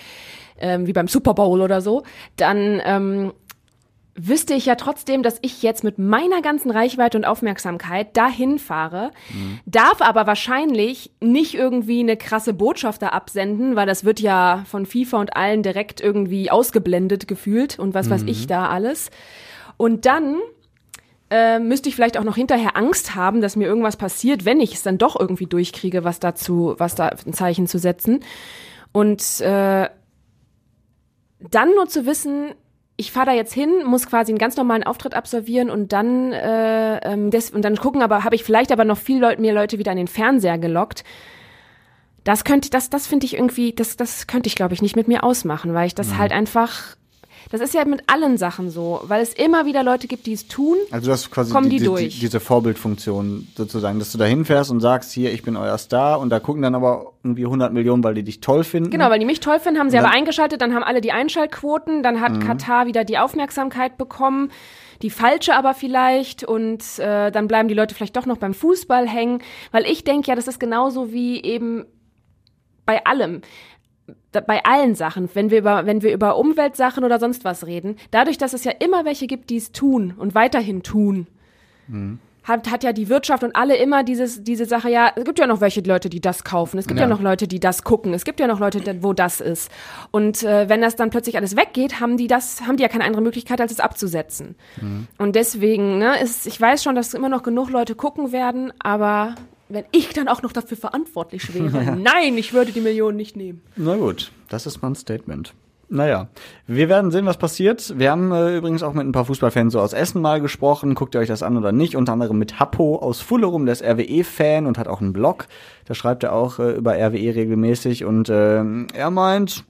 ähm, wie beim Super Bowl oder so, dann ähm, wüsste ich ja trotzdem, dass ich jetzt mit meiner ganzen Reichweite und Aufmerksamkeit dahin fahre, darf aber wahrscheinlich nicht irgendwie eine krasse Botschaft da absenden, weil das wird ja von FIFA und allen direkt irgendwie ausgeblendet gefühlt und was weiß ich da alles. Und dann äh, müsste ich vielleicht auch noch hinterher Angst haben, dass mir irgendwas passiert, wenn ich es dann doch irgendwie durchkriege, was dazu, was da ein Zeichen zu setzen. Und äh, dann nur zu wissen, ich fahre da jetzt hin, muss quasi einen ganz normalen Auftritt absolvieren und dann äh, ähm, und dann gucken, aber habe ich vielleicht aber noch viel Leute, mehr Leute wieder an den Fernseher gelockt. Das könnte, das, das finde ich irgendwie, das, das könnte ich glaube ich nicht mit mir ausmachen, weil ich das halt einfach das ist ja mit allen Sachen so, weil es immer wieder Leute gibt, die es tun. Also du hast quasi kommen die, die, durch. Die, diese Vorbildfunktion sozusagen, dass du da hinfährst und sagst, hier, ich bin euer Star und da gucken dann aber irgendwie 100 Millionen, weil die dich toll finden. Genau, weil die mich toll finden, haben sie aber eingeschaltet, dann haben alle die Einschaltquoten, dann hat mhm. Katar wieder die Aufmerksamkeit bekommen die falsche aber vielleicht und äh, dann bleiben die Leute vielleicht doch noch beim Fußball hängen, weil ich denke ja, das ist genauso wie eben bei allem bei allen Sachen, wenn wir über, wenn wir über Umweltsachen oder sonst was reden, dadurch, dass es ja immer welche gibt, die es tun und weiterhin tun, mhm. hat, hat ja die Wirtschaft und alle immer dieses, diese Sache, ja, es gibt ja noch welche Leute, die das kaufen, es gibt ja, ja noch Leute, die das gucken, es gibt ja noch Leute, wo das ist. Und äh, wenn das dann plötzlich alles weggeht, haben die das, haben die ja keine andere Möglichkeit, als es abzusetzen. Mhm. Und deswegen, ne, ist, ich weiß schon, dass immer noch genug Leute gucken werden, aber wenn ich dann auch noch dafür verantwortlich wäre. Nein, ich würde die Millionen nicht nehmen. Na gut, das ist mal ein Statement. Naja, wir werden sehen, was passiert. Wir haben äh, übrigens auch mit ein paar Fußballfans so aus Essen mal gesprochen. Guckt ihr euch das an oder nicht? Unter anderem mit Happo aus Fullerum, der ist RWE-Fan und hat auch einen Blog. Da schreibt er auch äh, über RWE regelmäßig und äh, er meint,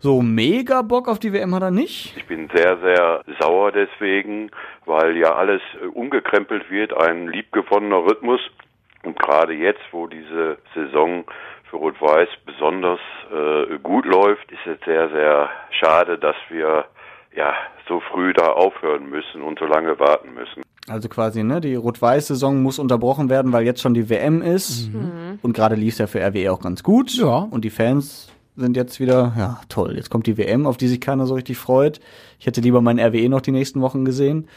so mega Bock auf die WM hat er nicht. Ich bin sehr, sehr sauer deswegen, weil ja alles äh, umgekrempelt wird, ein liebgewonnener Rhythmus und gerade jetzt, wo diese Saison für Rot-Weiß besonders äh, gut läuft, ist es sehr, sehr schade, dass wir ja so früh da aufhören müssen und so lange warten müssen. Also quasi, ne, die Rot-Weiß-Saison muss unterbrochen werden, weil jetzt schon die WM ist. Mhm. Und gerade lief es ja für RWE auch ganz gut. Ja. Und die Fans sind jetzt wieder, ja, toll. Jetzt kommt die WM, auf die sich keiner so richtig freut. Ich hätte lieber meinen RWE noch die nächsten Wochen gesehen.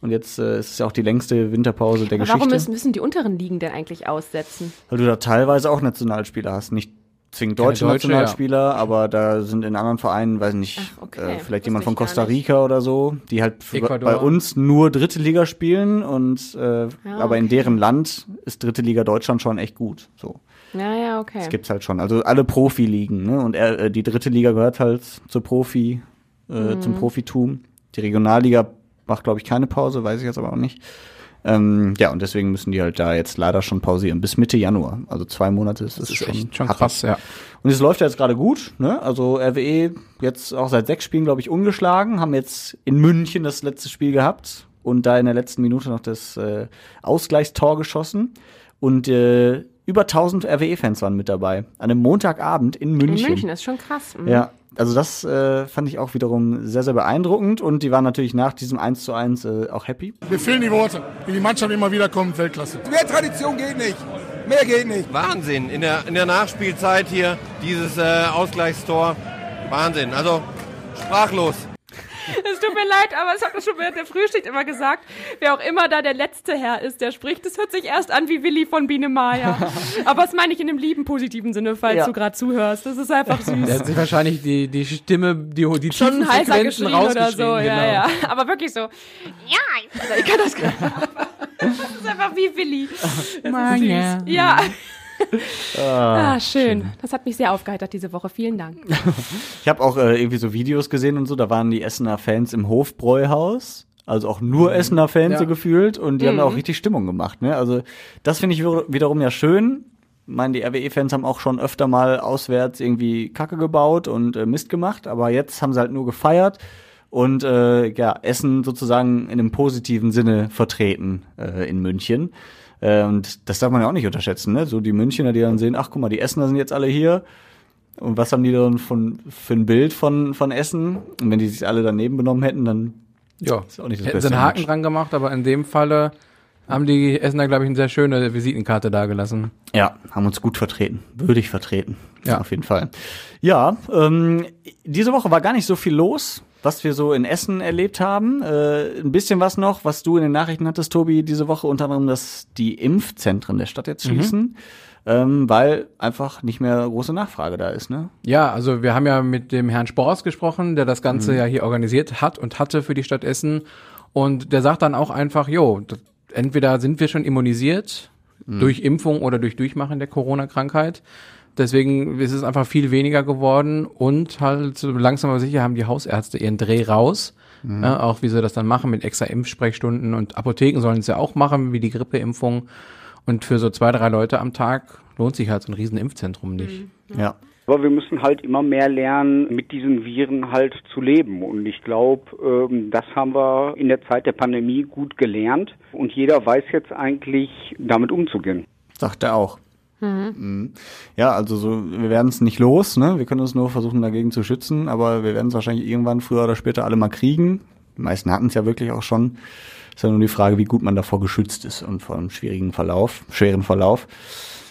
Und jetzt äh, ist es ja auch die längste Winterpause der Aber Geschichte. Warum müssen, müssen die unteren Ligen denn eigentlich aussetzen? Weil du da teilweise auch Nationalspieler hast. Nicht zwingend deutsche, deutsche Nationalspieler, ja. aber da sind in anderen Vereinen, weiß nicht, Ach, okay. äh, vielleicht jemand von Costa Rica oder so, die halt bei uns nur dritte Liga spielen und äh, ja, okay. aber in deren Land ist dritte Liga Deutschland schon echt gut. So. Ja, ja, okay. Das gibt's halt schon. Also alle Profiligen, ne? Und äh, die dritte Liga gehört halt zur Profi, äh, mhm. zum Profitum. Die Regionalliga macht, glaube ich, keine Pause, weiß ich jetzt aber auch nicht. Ähm, ja, und deswegen müssen die halt da jetzt leider schon pausieren. Bis Mitte Januar. Also zwei Monate ist das, das ist schon, echt schon krass, ja. Und es läuft ja jetzt gerade gut, ne? Also RWE jetzt auch seit sechs Spielen, glaube ich, ungeschlagen, haben jetzt in München das letzte Spiel gehabt und da in der letzten Minute noch das äh, Ausgleichstor geschossen. Und äh, über 1000 RWE-Fans waren mit dabei. An einem Montagabend in München. In München, ist schon krass. Mhm. Ja, also das äh, fand ich auch wiederum sehr, sehr beeindruckend und die waren natürlich nach diesem 1 zu 1 äh, auch happy. Mir fehlen die Worte, wie die Mannschaft immer wieder kommt, Weltklasse. Mehr Tradition geht nicht, mehr geht nicht. Wahnsinn, in der, in der Nachspielzeit hier dieses äh, Ausgleichstor, Wahnsinn, also sprachlos. Es tut mir leid, aber es hat mir schon während der Frühschicht immer gesagt, wer auch immer da der letzte Herr ist, der spricht, das hört sich erst an wie Willi von Biene Maya. aber das meine ich in einem lieben, positiven Sinne, falls ja. du gerade zuhörst. Das ist einfach süß. Der hat sich wahrscheinlich die, die Stimme, die, die Schon heißer geschrien oder so, genau. ja, ja. Aber wirklich so, ja, ich kann das gerade. Das ist einfach wie Willi. Das ist süß. Ja ah, ah schön. Das hat mich sehr aufgeheitert diese Woche. Vielen Dank. ich habe auch äh, irgendwie so Videos gesehen und so, da waren die Essener Fans im Hofbräuhaus. Also auch nur mhm. Essener Fans ja. so gefühlt und die mhm. haben auch richtig Stimmung gemacht. Ne? Also das finde ich wiederum ja schön. Ich meine, die RWE-Fans haben auch schon öfter mal auswärts irgendwie Kacke gebaut und äh, Mist gemacht, aber jetzt haben sie halt nur gefeiert und äh, ja, Essen sozusagen in einem positiven Sinne vertreten äh, in München. Äh, und das darf man ja auch nicht unterschätzen, ne? So die Münchner, die dann sehen, ach guck mal, die Essener sind jetzt alle hier. Und was haben die dann von, für ein Bild von, von Essen? Und wenn die sich alle daneben benommen hätten, dann ja. ist auch nicht das Hätten Beste. sie einen Haken dran gemacht, aber in dem Falle haben die Essener, glaube ich, eine sehr schöne Visitenkarte dagelassen. Ja, haben uns gut vertreten. Würdig vertreten. Ja, auf jeden Fall. Ja, ähm, diese Woche war gar nicht so viel los was wir so in Essen erlebt haben. Äh, ein bisschen was noch, was du in den Nachrichten hattest, Tobi, diese Woche, unter anderem, dass die Impfzentren der Stadt jetzt mhm. schließen. Mhm. Ähm, weil einfach nicht mehr große Nachfrage da ist, ne? Ja, also wir haben ja mit dem Herrn Spors gesprochen, der das Ganze mhm. ja hier organisiert hat und hatte für die Stadt Essen. Und der sagt dann auch einfach, jo, entweder sind wir schon immunisiert mhm. durch Impfung oder durch Durchmachen der Corona-Krankheit. Deswegen ist es einfach viel weniger geworden und halt so langsam aber sicher haben die Hausärzte ihren Dreh raus. Mhm. Ja, auch wie sie das dann machen mit extra Impfsprechstunden und Apotheken sollen es ja auch machen, wie die Grippeimpfung. Und für so zwei, drei Leute am Tag lohnt sich halt so ein riesen Impfzentrum nicht. Mhm. Ja. Aber wir müssen halt immer mehr lernen, mit diesen Viren halt zu leben. Und ich glaube, ähm, das haben wir in der Zeit der Pandemie gut gelernt. Und jeder weiß jetzt eigentlich, damit umzugehen. Sagt er auch. Mhm. mhm. Ja, also so, wir werden es nicht los, ne? Wir können uns nur versuchen, dagegen zu schützen, aber wir werden es wahrscheinlich irgendwann früher oder später alle mal kriegen. Die meisten hatten es ja wirklich auch schon. Ist ja nur die Frage, wie gut man davor geschützt ist und vor einem schwierigen Verlauf, schweren Verlauf.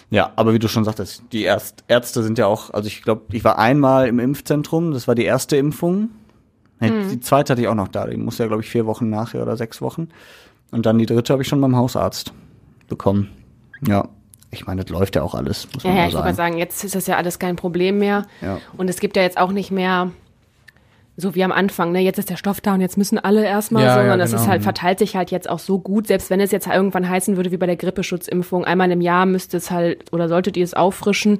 Ja, aber wie du schon sagtest, die Ärzt Ärzte sind ja auch, also ich glaube, ich war einmal im Impfzentrum, das war die erste Impfung. Mhm. Die zweite hatte ich auch noch da, die muss ja, glaube ich, vier Wochen nachher oder sechs Wochen. Und dann die dritte habe ich schon beim Hausarzt bekommen. Ja, ich meine, das läuft ja auch alles. Muss ja, man ja, ich würde mal sagen, jetzt ist das ja alles kein Problem mehr. Ja. Und es gibt ja jetzt auch nicht mehr so wie am Anfang, ne, jetzt ist der Stoff da und jetzt müssen alle erstmal, ja, sondern ja, genau. ist halt, verteilt sich halt jetzt auch so gut, selbst wenn es jetzt irgendwann heißen würde, wie bei der Grippeschutzimpfung, einmal im Jahr müsste es halt, oder solltet ihr es auffrischen,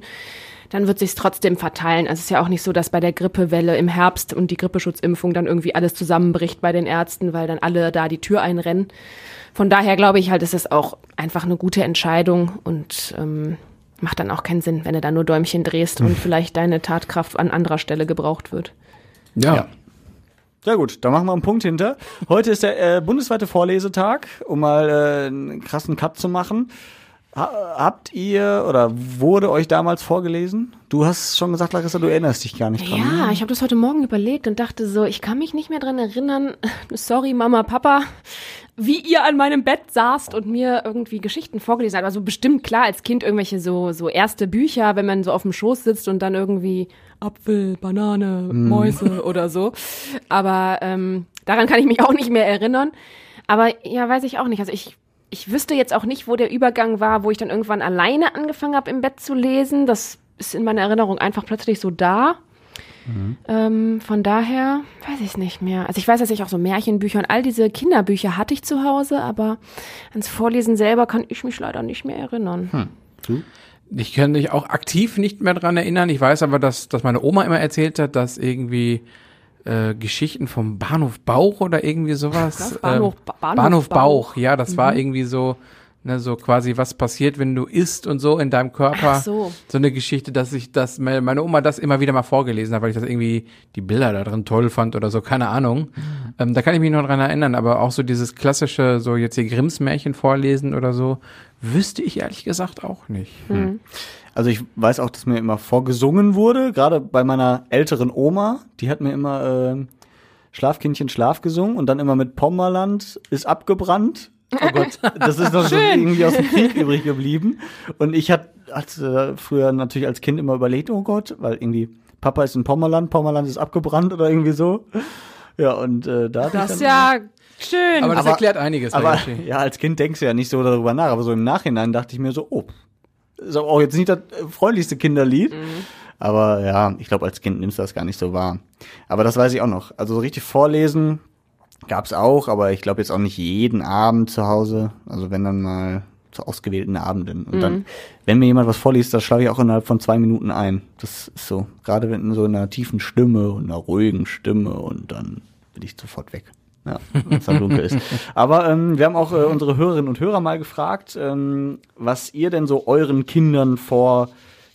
dann wird sich trotzdem verteilen. Also es ist ja auch nicht so, dass bei der Grippewelle im Herbst und die Grippeschutzimpfung dann irgendwie alles zusammenbricht bei den Ärzten, weil dann alle da die Tür einrennen. Von daher glaube ich halt, ist es auch einfach eine gute Entscheidung und ähm, macht dann auch keinen Sinn, wenn du da nur Däumchen drehst und vielleicht deine Tatkraft an anderer Stelle gebraucht wird. Ja. ja. Sehr gut, da machen wir einen Punkt hinter. Heute ist der äh, bundesweite Vorlesetag, um mal äh, einen krassen Cut zu machen. Ha habt ihr oder wurde euch damals vorgelesen? Du hast schon gesagt, Larissa, du erinnerst dich gar nicht dran. Ja, ne? ich habe das heute Morgen überlegt und dachte so, ich kann mich nicht mehr dran erinnern. Sorry, Mama, Papa, wie ihr an meinem Bett saßt und mir irgendwie Geschichten vorgelesen habt. Also bestimmt klar als Kind irgendwelche so so erste Bücher, wenn man so auf dem Schoß sitzt und dann irgendwie Apfel, Banane, mm. Mäuse oder so. Aber ähm, daran kann ich mich auch nicht mehr erinnern. Aber ja, weiß ich auch nicht. Also ich, ich wüsste jetzt auch nicht, wo der Übergang war, wo ich dann irgendwann alleine angefangen habe, im Bett zu lesen. Das ist in meiner Erinnerung einfach plötzlich so da. Mhm. Ähm, von daher weiß ich es nicht mehr. Also ich weiß, dass ich auch so Märchenbücher und all diese Kinderbücher hatte ich zu Hause, aber ans Vorlesen selber kann ich mich leider nicht mehr erinnern. Hm. Du? Ich kann mich auch aktiv nicht mehr dran erinnern. Ich weiß aber, dass, dass meine Oma immer erzählt hat, dass irgendwie äh, Geschichten vom Bahnhof Bauch oder irgendwie sowas. Bahnhof, äh, Bahnhof, Bahnhof Bauch. Bauch. ja, das mhm. war irgendwie so Ne, so quasi, was passiert, wenn du isst und so in deinem Körper. Ach so. so eine Geschichte, dass ich das, meine Oma das immer wieder mal vorgelesen hat, weil ich das irgendwie die Bilder da drin toll fand oder so, keine Ahnung. Mhm. Ähm, da kann ich mich noch dran erinnern, aber auch so dieses klassische, so jetzt hier Grimms Märchen vorlesen oder so, wüsste ich ehrlich gesagt auch nicht. Mhm. Also ich weiß auch, dass mir immer vorgesungen wurde, gerade bei meiner älteren Oma, die hat mir immer äh, Schlafkindchen Schlaf gesungen und dann immer mit Pommerland ist abgebrannt Oh Gott, das ist noch so irgendwie aus dem Krieg übrig geblieben. Und ich hatte äh, früher natürlich als Kind immer überlegt, oh Gott, weil irgendwie Papa ist in Pommerland, Pommerland ist abgebrannt oder irgendwie so. Ja, und äh, da Das ist ja schön. Aber das aber, erklärt einiges. Aber ja, als Kind denkst du ja nicht so darüber nach, aber so im Nachhinein dachte ich mir so, oh, ist auch jetzt nicht das freundlichste Kinderlied. Mhm. Aber ja, ich glaube, als Kind nimmst du das gar nicht so wahr. Aber das weiß ich auch noch. Also so richtig vorlesen, Gab's auch, aber ich glaube jetzt auch nicht jeden Abend zu Hause. Also wenn dann mal zu ausgewählten Abenden. Und mhm. dann, wenn mir jemand was vorliest, das schlage ich auch innerhalb von zwei Minuten ein. Das ist so. Gerade wenn so in einer tiefen Stimme und einer ruhigen Stimme und dann bin ich sofort weg. Ja, wenn es dann ist. Aber ähm, wir haben auch äh, unsere Hörerinnen und Hörer mal gefragt, ähm, was ihr denn so euren Kindern vor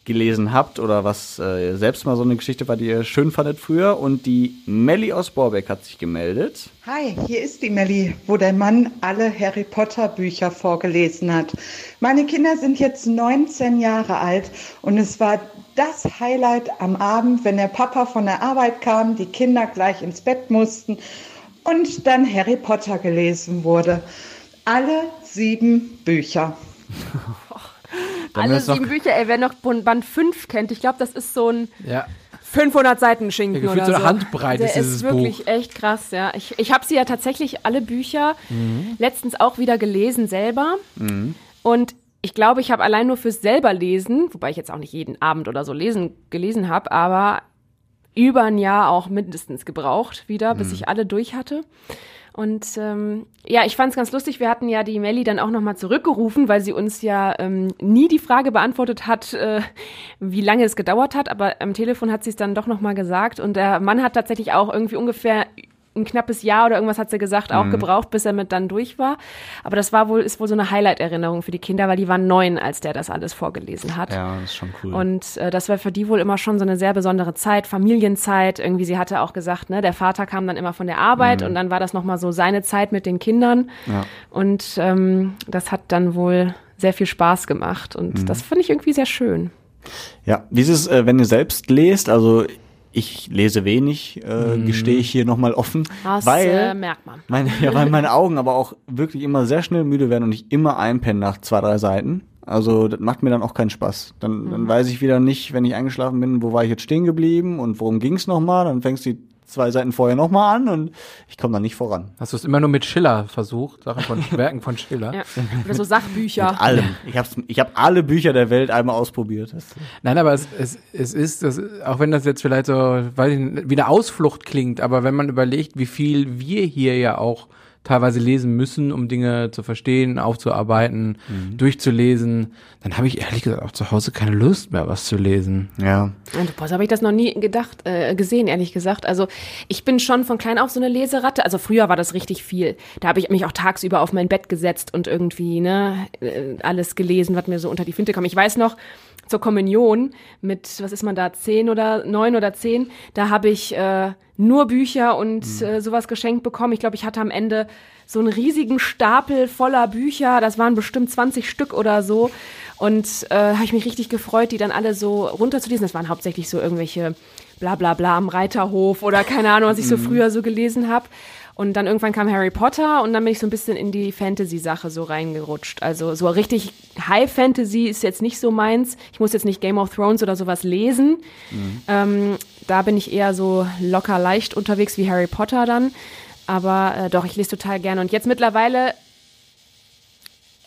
gelesen habt oder was äh, selbst mal so eine Geschichte war, die ihr schön fandet früher. Und die Melli aus Borbeck hat sich gemeldet. Hi, hier ist die Melli, wo der Mann alle Harry Potter Bücher vorgelesen hat. Meine Kinder sind jetzt 19 Jahre alt und es war das Highlight am Abend, wenn der Papa von der Arbeit kam, die Kinder gleich ins Bett mussten und dann Harry Potter gelesen wurde. Alle sieben Bücher. Alle sieben Bücher, ey, wer noch Band 5 kennt, ich glaube, das ist so ein ja. 500 Seiten Schinken ja, oder so. Handbreit Der ist dieses ist wirklich Buch. echt krass, ja. Ich, ich habe sie ja tatsächlich alle Bücher mhm. letztens auch wieder gelesen selber. Mhm. Und ich glaube, ich habe allein nur fürs selber lesen, wobei ich jetzt auch nicht jeden Abend oder so lesen gelesen habe, aber über ein Jahr auch mindestens gebraucht wieder, bis mhm. ich alle durch hatte. Und ähm, ja, ich fand es ganz lustig. Wir hatten ja die Melli dann auch nochmal zurückgerufen, weil sie uns ja ähm, nie die Frage beantwortet hat, äh, wie lange es gedauert hat. Aber am Telefon hat sie es dann doch nochmal gesagt. Und der Mann hat tatsächlich auch irgendwie ungefähr ein knappes Jahr oder irgendwas hat sie gesagt, auch mhm. gebraucht, bis er mit dann durch war. Aber das war wohl, ist wohl so eine Highlight-Erinnerung für die Kinder, weil die waren neun, als der das alles vorgelesen hat. Ja, das ist schon cool. Und äh, das war für die wohl immer schon so eine sehr besondere Zeit, Familienzeit. Irgendwie, sie hatte auch gesagt, ne, der Vater kam dann immer von der Arbeit mhm. und dann war das nochmal so seine Zeit mit den Kindern. Ja. Und ähm, das hat dann wohl sehr viel Spaß gemacht. Und mhm. das fand ich irgendwie sehr schön. Ja, wie ist es, äh, wenn ihr selbst lest? Also ich lese wenig, äh, mm. gestehe ich hier nochmal offen. Das weil, äh, merkt man. Meine, ja, weil meine Augen aber auch wirklich immer sehr schnell müde werden und ich immer einpenne nach zwei, drei Seiten. Also das macht mir dann auch keinen Spaß. Dann, mhm. dann weiß ich wieder nicht, wenn ich eingeschlafen bin, wo war ich jetzt stehen geblieben und worum ging's nochmal. Dann fängst du die zwei Seiten vorher nochmal an und ich komme da nicht voran. Hast du es immer nur mit Schiller versucht, Sachen von Werken von Schiller? Ja. Oder so Sachbücher. mit allem. Ich habe ich hab alle Bücher der Welt einmal ausprobiert. Nein, aber es, es, es ist, das, auch wenn das jetzt vielleicht so, weiß ich, wie eine Ausflucht klingt, aber wenn man überlegt, wie viel wir hier ja auch teilweise lesen müssen, um Dinge zu verstehen, aufzuarbeiten, mhm. durchzulesen, dann habe ich ehrlich gesagt auch zu Hause keine Lust mehr, was zu lesen. Ja. Und boah, so habe ich das noch nie gedacht, äh, gesehen, ehrlich gesagt. Also ich bin schon von klein auf so eine Leseratte. Also früher war das richtig viel. Da habe ich mich auch tagsüber auf mein Bett gesetzt und irgendwie ne äh, alles gelesen, was mir so unter die Finte kam. Ich weiß noch, zur Kommunion mit, was ist man da, zehn oder neun oder zehn, da habe ich äh, nur Bücher und mhm. äh, sowas geschenkt bekommen. Ich glaube, ich hatte am Ende so einen riesigen Stapel voller Bücher. Das waren bestimmt 20 Stück oder so. Und äh, habe ich mich richtig gefreut, die dann alle so runterzulesen. Das waren hauptsächlich so irgendwelche bla bla bla am Reiterhof oder keine Ahnung, was ich so mhm. früher so gelesen habe. Und dann irgendwann kam Harry Potter und dann bin ich so ein bisschen in die Fantasy-Sache so reingerutscht. Also so richtig High Fantasy ist jetzt nicht so meins. Ich muss jetzt nicht Game of Thrones oder sowas lesen. Mhm. Ähm, da bin ich eher so locker leicht unterwegs wie Harry Potter dann. Aber äh, doch, ich lese total gerne. Und jetzt mittlerweile,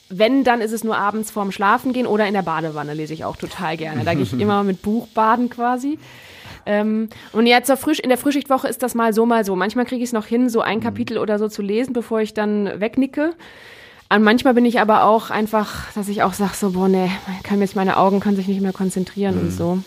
wenn, dann ist es nur abends vorm Schlafen gehen oder in der Badewanne lese ich auch total gerne. Da gehe ich immer mit Buch baden quasi. Ähm, und jetzt in der Frühschichtwoche ist das mal so, mal so. Manchmal kriege ich es noch hin, so ein mhm. Kapitel oder so zu lesen, bevor ich dann wegnicke. Und manchmal bin ich aber auch einfach, dass ich auch sage, so, boah, nee, kann jetzt meine Augen können sich nicht mehr konzentrieren mhm. und so.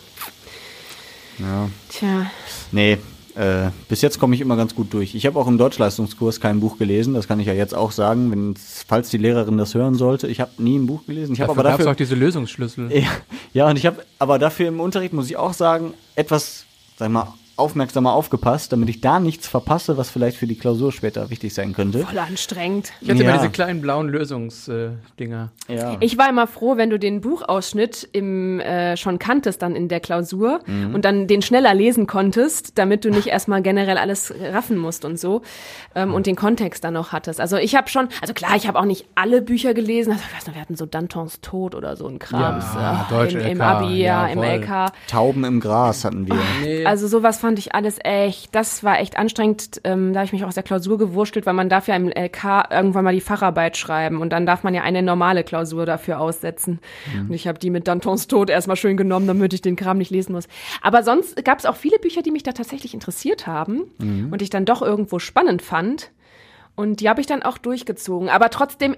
Ja. Tja. Nee, äh, bis jetzt komme ich immer ganz gut durch. Ich habe auch im Deutschleistungskurs kein Buch gelesen, das kann ich ja jetzt auch sagen, wenn, falls die Lehrerin das hören sollte. Ich habe nie ein Buch gelesen. Ich habe aber dafür auch diese Lösungsschlüssel. Ja, ja und ich habe aber dafür im Unterricht muss ich auch sagen etwas, sag mal aufmerksamer aufgepasst, damit ich da nichts verpasse, was vielleicht für die Klausur später wichtig sein könnte. Voll anstrengend. Ich hatte ja. immer diese kleinen blauen Lösungsdinger. Äh, ja. Ich war immer froh, wenn du den Buchausschnitt im, äh, schon kanntest dann in der Klausur mhm. und dann den schneller lesen konntest, damit du nicht erstmal generell alles raffen musst und so ähm, und den Kontext dann noch hattest. Also ich habe schon, also klar, ich habe auch nicht alle Bücher gelesen. Also ich weiß noch, wir hatten so Dantons Tod oder so ein Kram. Ja, äh, Deutsch im, im Abi, ja, im LK. Tauben im Gras hatten wir. Nee. Also sowas fand ich alles echt, das war echt anstrengend. Ähm, da habe ich mich auch aus der Klausur gewurschtelt, weil man darf ja im LK irgendwann mal die Facharbeit schreiben und dann darf man ja eine normale Klausur dafür aussetzen. Mhm. Und ich habe die mit Dantons Tod erstmal schön genommen, damit ich den Kram nicht lesen muss. Aber sonst gab es auch viele Bücher, die mich da tatsächlich interessiert haben mhm. und ich dann doch irgendwo spannend fand. Und die habe ich dann auch durchgezogen. Aber trotzdem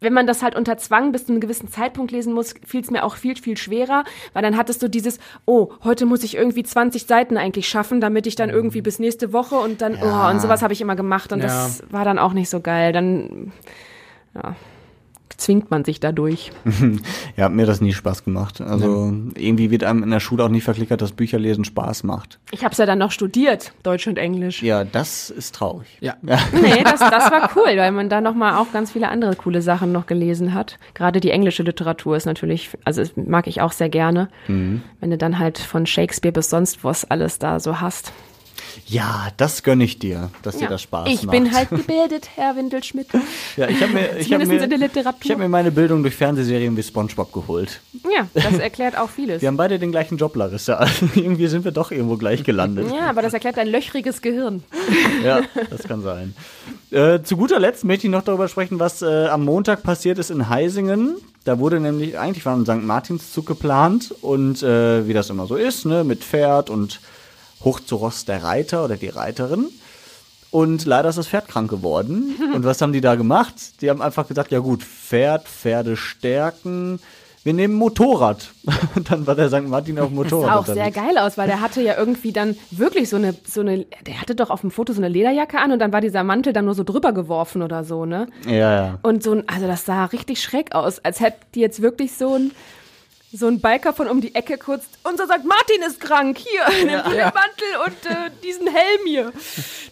wenn man das halt unter Zwang bis zu einem gewissen Zeitpunkt lesen muss, fiel es mir auch viel, viel schwerer, weil dann hattest du dieses, oh, heute muss ich irgendwie 20 Seiten eigentlich schaffen, damit ich dann mhm. irgendwie bis nächste Woche und dann, ja. oh, und sowas habe ich immer gemacht und ja. das war dann auch nicht so geil. Dann, ja zwingt man sich dadurch. ja, hat mir das nie Spaß gemacht. Also ja. irgendwie wird einem in der Schule auch nicht verklickert, dass Bücherlesen Spaß macht. Ich habe es ja dann noch studiert, Deutsch und Englisch. Ja, das ist traurig. Ja. nee, das, das war cool, weil man da nochmal auch ganz viele andere coole Sachen noch gelesen hat. Gerade die englische Literatur ist natürlich, also mag ich auch sehr gerne. Mhm. Wenn du dann halt von Shakespeare bis sonst was alles da so hast. Ja, das gönne ich dir, dass ja. dir das Spaß ich macht. Ich bin halt gebildet, Herr Windelschmidt. ja, ich habe mir, ich hab mir, ich hab mir meine Bildung durch Fernsehserien wie SpongeBob geholt. Ja, das erklärt auch vieles. Wir haben beide den gleichen Job, Larissa. Also irgendwie sind wir doch irgendwo gleich gelandet. Ja, aber das erklärt ein löchriges Gehirn. ja, das kann sein. Äh, zu guter Letzt möchte ich noch darüber sprechen, was äh, am Montag passiert ist in Heisingen. Da wurde nämlich, eigentlich war ein St. Martinszug geplant und äh, wie das immer so ist, ne, mit Pferd und hoch zu Ross der Reiter oder die Reiterin. Und leider ist das Pferd krank geworden. Und was haben die da gemacht? Die haben einfach gesagt, ja gut, Pferd, Pferde stärken, wir nehmen Motorrad. Und dann war der St. Martin auf dem Motorrad. Das sah auch sehr geil aus, weil der hatte ja irgendwie dann wirklich so eine, so eine, der hatte doch auf dem Foto so eine Lederjacke an und dann war dieser Mantel dann nur so drüber geworfen oder so, ne? Ja, ja. Und so ein, also das sah richtig schräg aus, als hätte die jetzt wirklich so ein, so ein Biker von um die Ecke kurz, unser St. Martin ist krank, hier, ja. den ja. Mantel und äh, diesen Helm hier.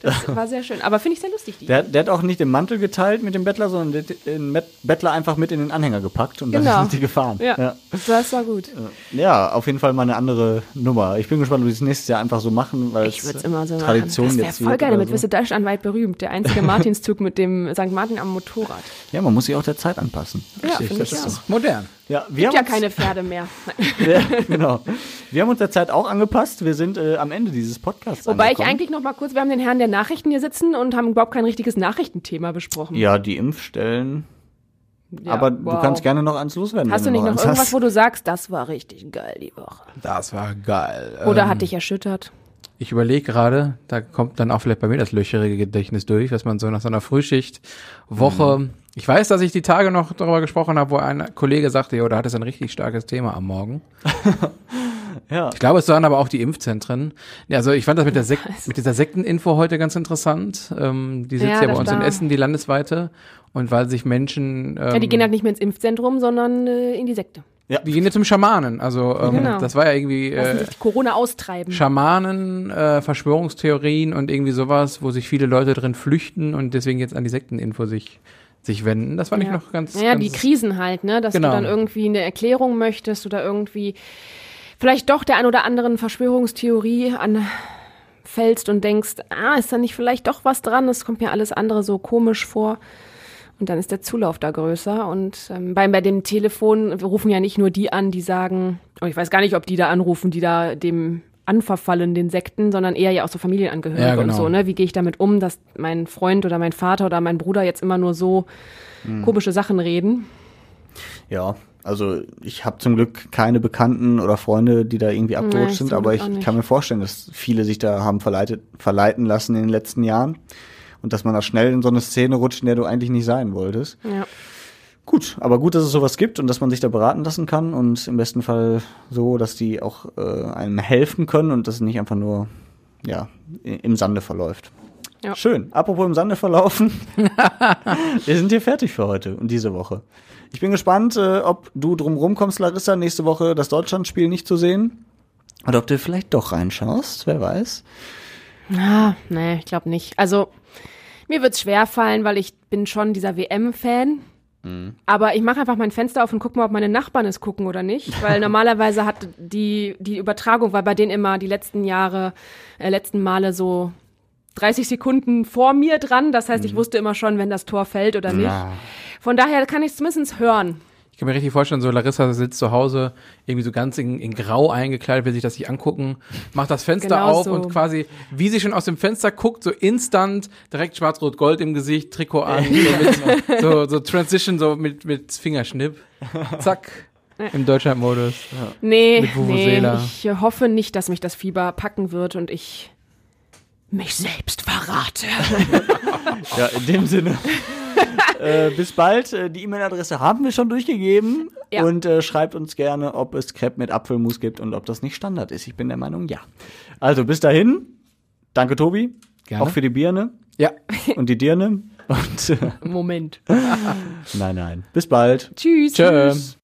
Das war sehr schön, aber finde ich sehr lustig. Die der, der, hat auch nicht den Mantel geteilt mit dem Bettler, sondern den Bettler einfach mit in den Anhänger gepackt und genau. dann sind die gefahren. Ja, ja, das war gut. Ja, auf jeden Fall mal eine andere Nummer. Ich bin gespannt, ob die es nächstes Jahr einfach so machen, weil ich es immer so Tradition machen. Das wäre voll geil, damit so. wirst du deutschlandweit berühmt. Der einzige Martinszug mit dem St. Martin am Motorrad. Ja, man muss sich auch der Zeit anpassen. Ja, finde ich auch. Modern. Ja, wir Gibt ja keine Pferde mehr. ja, genau. Wir haben uns der Zeit auch angepasst. Wir sind äh, am Ende dieses Podcasts. Wobei angekommen. ich eigentlich noch mal kurz, wir haben den Herrn der Nachrichten hier sitzen und haben überhaupt kein richtiges Nachrichtenthema besprochen. Ja, die Impfstellen. Ja, Aber wow. du kannst gerne noch eins loswerden. Hast du nicht noch, noch irgendwas, hast. wo du sagst, das war richtig geil die Woche? Das war geil. Oder ähm, hat dich erschüttert? Ich überlege gerade, da kommt dann auch vielleicht bei mir das löcherige Gedächtnis durch, was man so nach so einer Frühschichtwoche mhm ich weiß, dass ich die Tage noch darüber gesprochen habe, wo ein Kollege sagte, ja, da hat es ein richtig starkes Thema am Morgen. ja. Ich glaube, es waren aber auch die Impfzentren. Ja, also ich fand das mit, der Sek mit dieser Sekteninfo heute ganz interessant. Ähm, die sitzt ja, ja bei uns in Essen, die landesweite. Und weil sich Menschen. Ähm, ja, die gehen halt nicht mehr ins Impfzentrum, sondern äh, in die Sekte. Ja. Die gehen jetzt zum Schamanen. Also ähm, genau. das war ja irgendwie äh, Corona austreiben. Schamanen, äh, Verschwörungstheorien und irgendwie sowas, wo sich viele Leute drin flüchten und deswegen jetzt an die Sekteninfo sich sich wenden. Das fand ja. ich noch ganz. Ja, ganz die Krisen halt, ne? Dass genau. du dann irgendwie eine Erklärung möchtest oder irgendwie vielleicht doch der ein oder anderen Verschwörungstheorie anfällst und denkst, ah, ist da nicht vielleicht doch was dran? Es kommt mir alles andere so komisch vor. Und dann ist der Zulauf da größer. Und ähm, bei, bei dem Telefon rufen ja nicht nur die an, die sagen, oh, ich weiß gar nicht, ob die da anrufen, die da dem anverfallen, den Sekten, sondern eher ja auch so Familienangehörige ja, genau. und so, ne? Wie gehe ich damit um, dass mein Freund oder mein Vater oder mein Bruder jetzt immer nur so mhm. komische Sachen reden? Ja, also ich habe zum Glück keine Bekannten oder Freunde, die da irgendwie abgerutscht nee, sind, aber ich kann mir vorstellen, dass viele sich da haben verleitet, verleiten lassen in den letzten Jahren und dass man da schnell in so eine Szene rutscht, in der du eigentlich nicht sein wolltest. Ja. Gut, aber gut, dass es sowas gibt und dass man sich da beraten lassen kann und im besten Fall so, dass die auch äh, einem helfen können und das nicht einfach nur ja, im Sande verläuft. Ja. Schön. Apropos im Sande verlaufen. Wir sind hier fertig für heute und diese Woche. Ich bin gespannt, äh, ob du drumrum kommst, Larissa, nächste Woche das Deutschlandspiel nicht zu sehen. Oder ob du vielleicht doch reinschaust, wer weiß. Ah, nee, ich glaube nicht. Also, mir wird's schwer fallen, weil ich bin schon dieser WM-Fan. Mhm. Aber ich mache einfach mein Fenster auf und gucke mal, ob meine Nachbarn es gucken oder nicht. Weil normalerweise hat die, die Übertragung, weil bei denen immer die letzten Jahre, äh, letzten Male so 30 Sekunden vor mir dran. Das heißt, ich mhm. wusste immer schon, wenn das Tor fällt oder nicht. Ja. Von daher kann ich es zumindest hören. Ich kann mir richtig vorstellen, so Larissa sitzt zu Hause, irgendwie so ganz in, in Grau eingekleidet, will sich das nicht angucken, macht das Fenster genau auf so. und quasi, wie sie schon aus dem Fenster guckt, so instant, direkt schwarz-rot-gold im Gesicht, Trikot an, so, mit, so, so Transition, so mit, mit Fingerschnipp. Zack. Im Deutschlandmodus. Ja. Nee, nee, ich hoffe nicht, dass mich das Fieber packen wird und ich mich selbst verrate. ja, in dem Sinne. äh, bis bald. Äh, die E-Mail-Adresse haben wir schon durchgegeben. Ja. Und äh, schreibt uns gerne, ob es Crepe mit Apfelmus gibt und ob das nicht Standard ist. Ich bin der Meinung, ja. Also bis dahin. Danke, Tobi. Gerne. Auch für die Birne. Ja. Und die Dirne. Und, äh, Moment. nein, nein. Bis bald. Tschüss. Tschüss.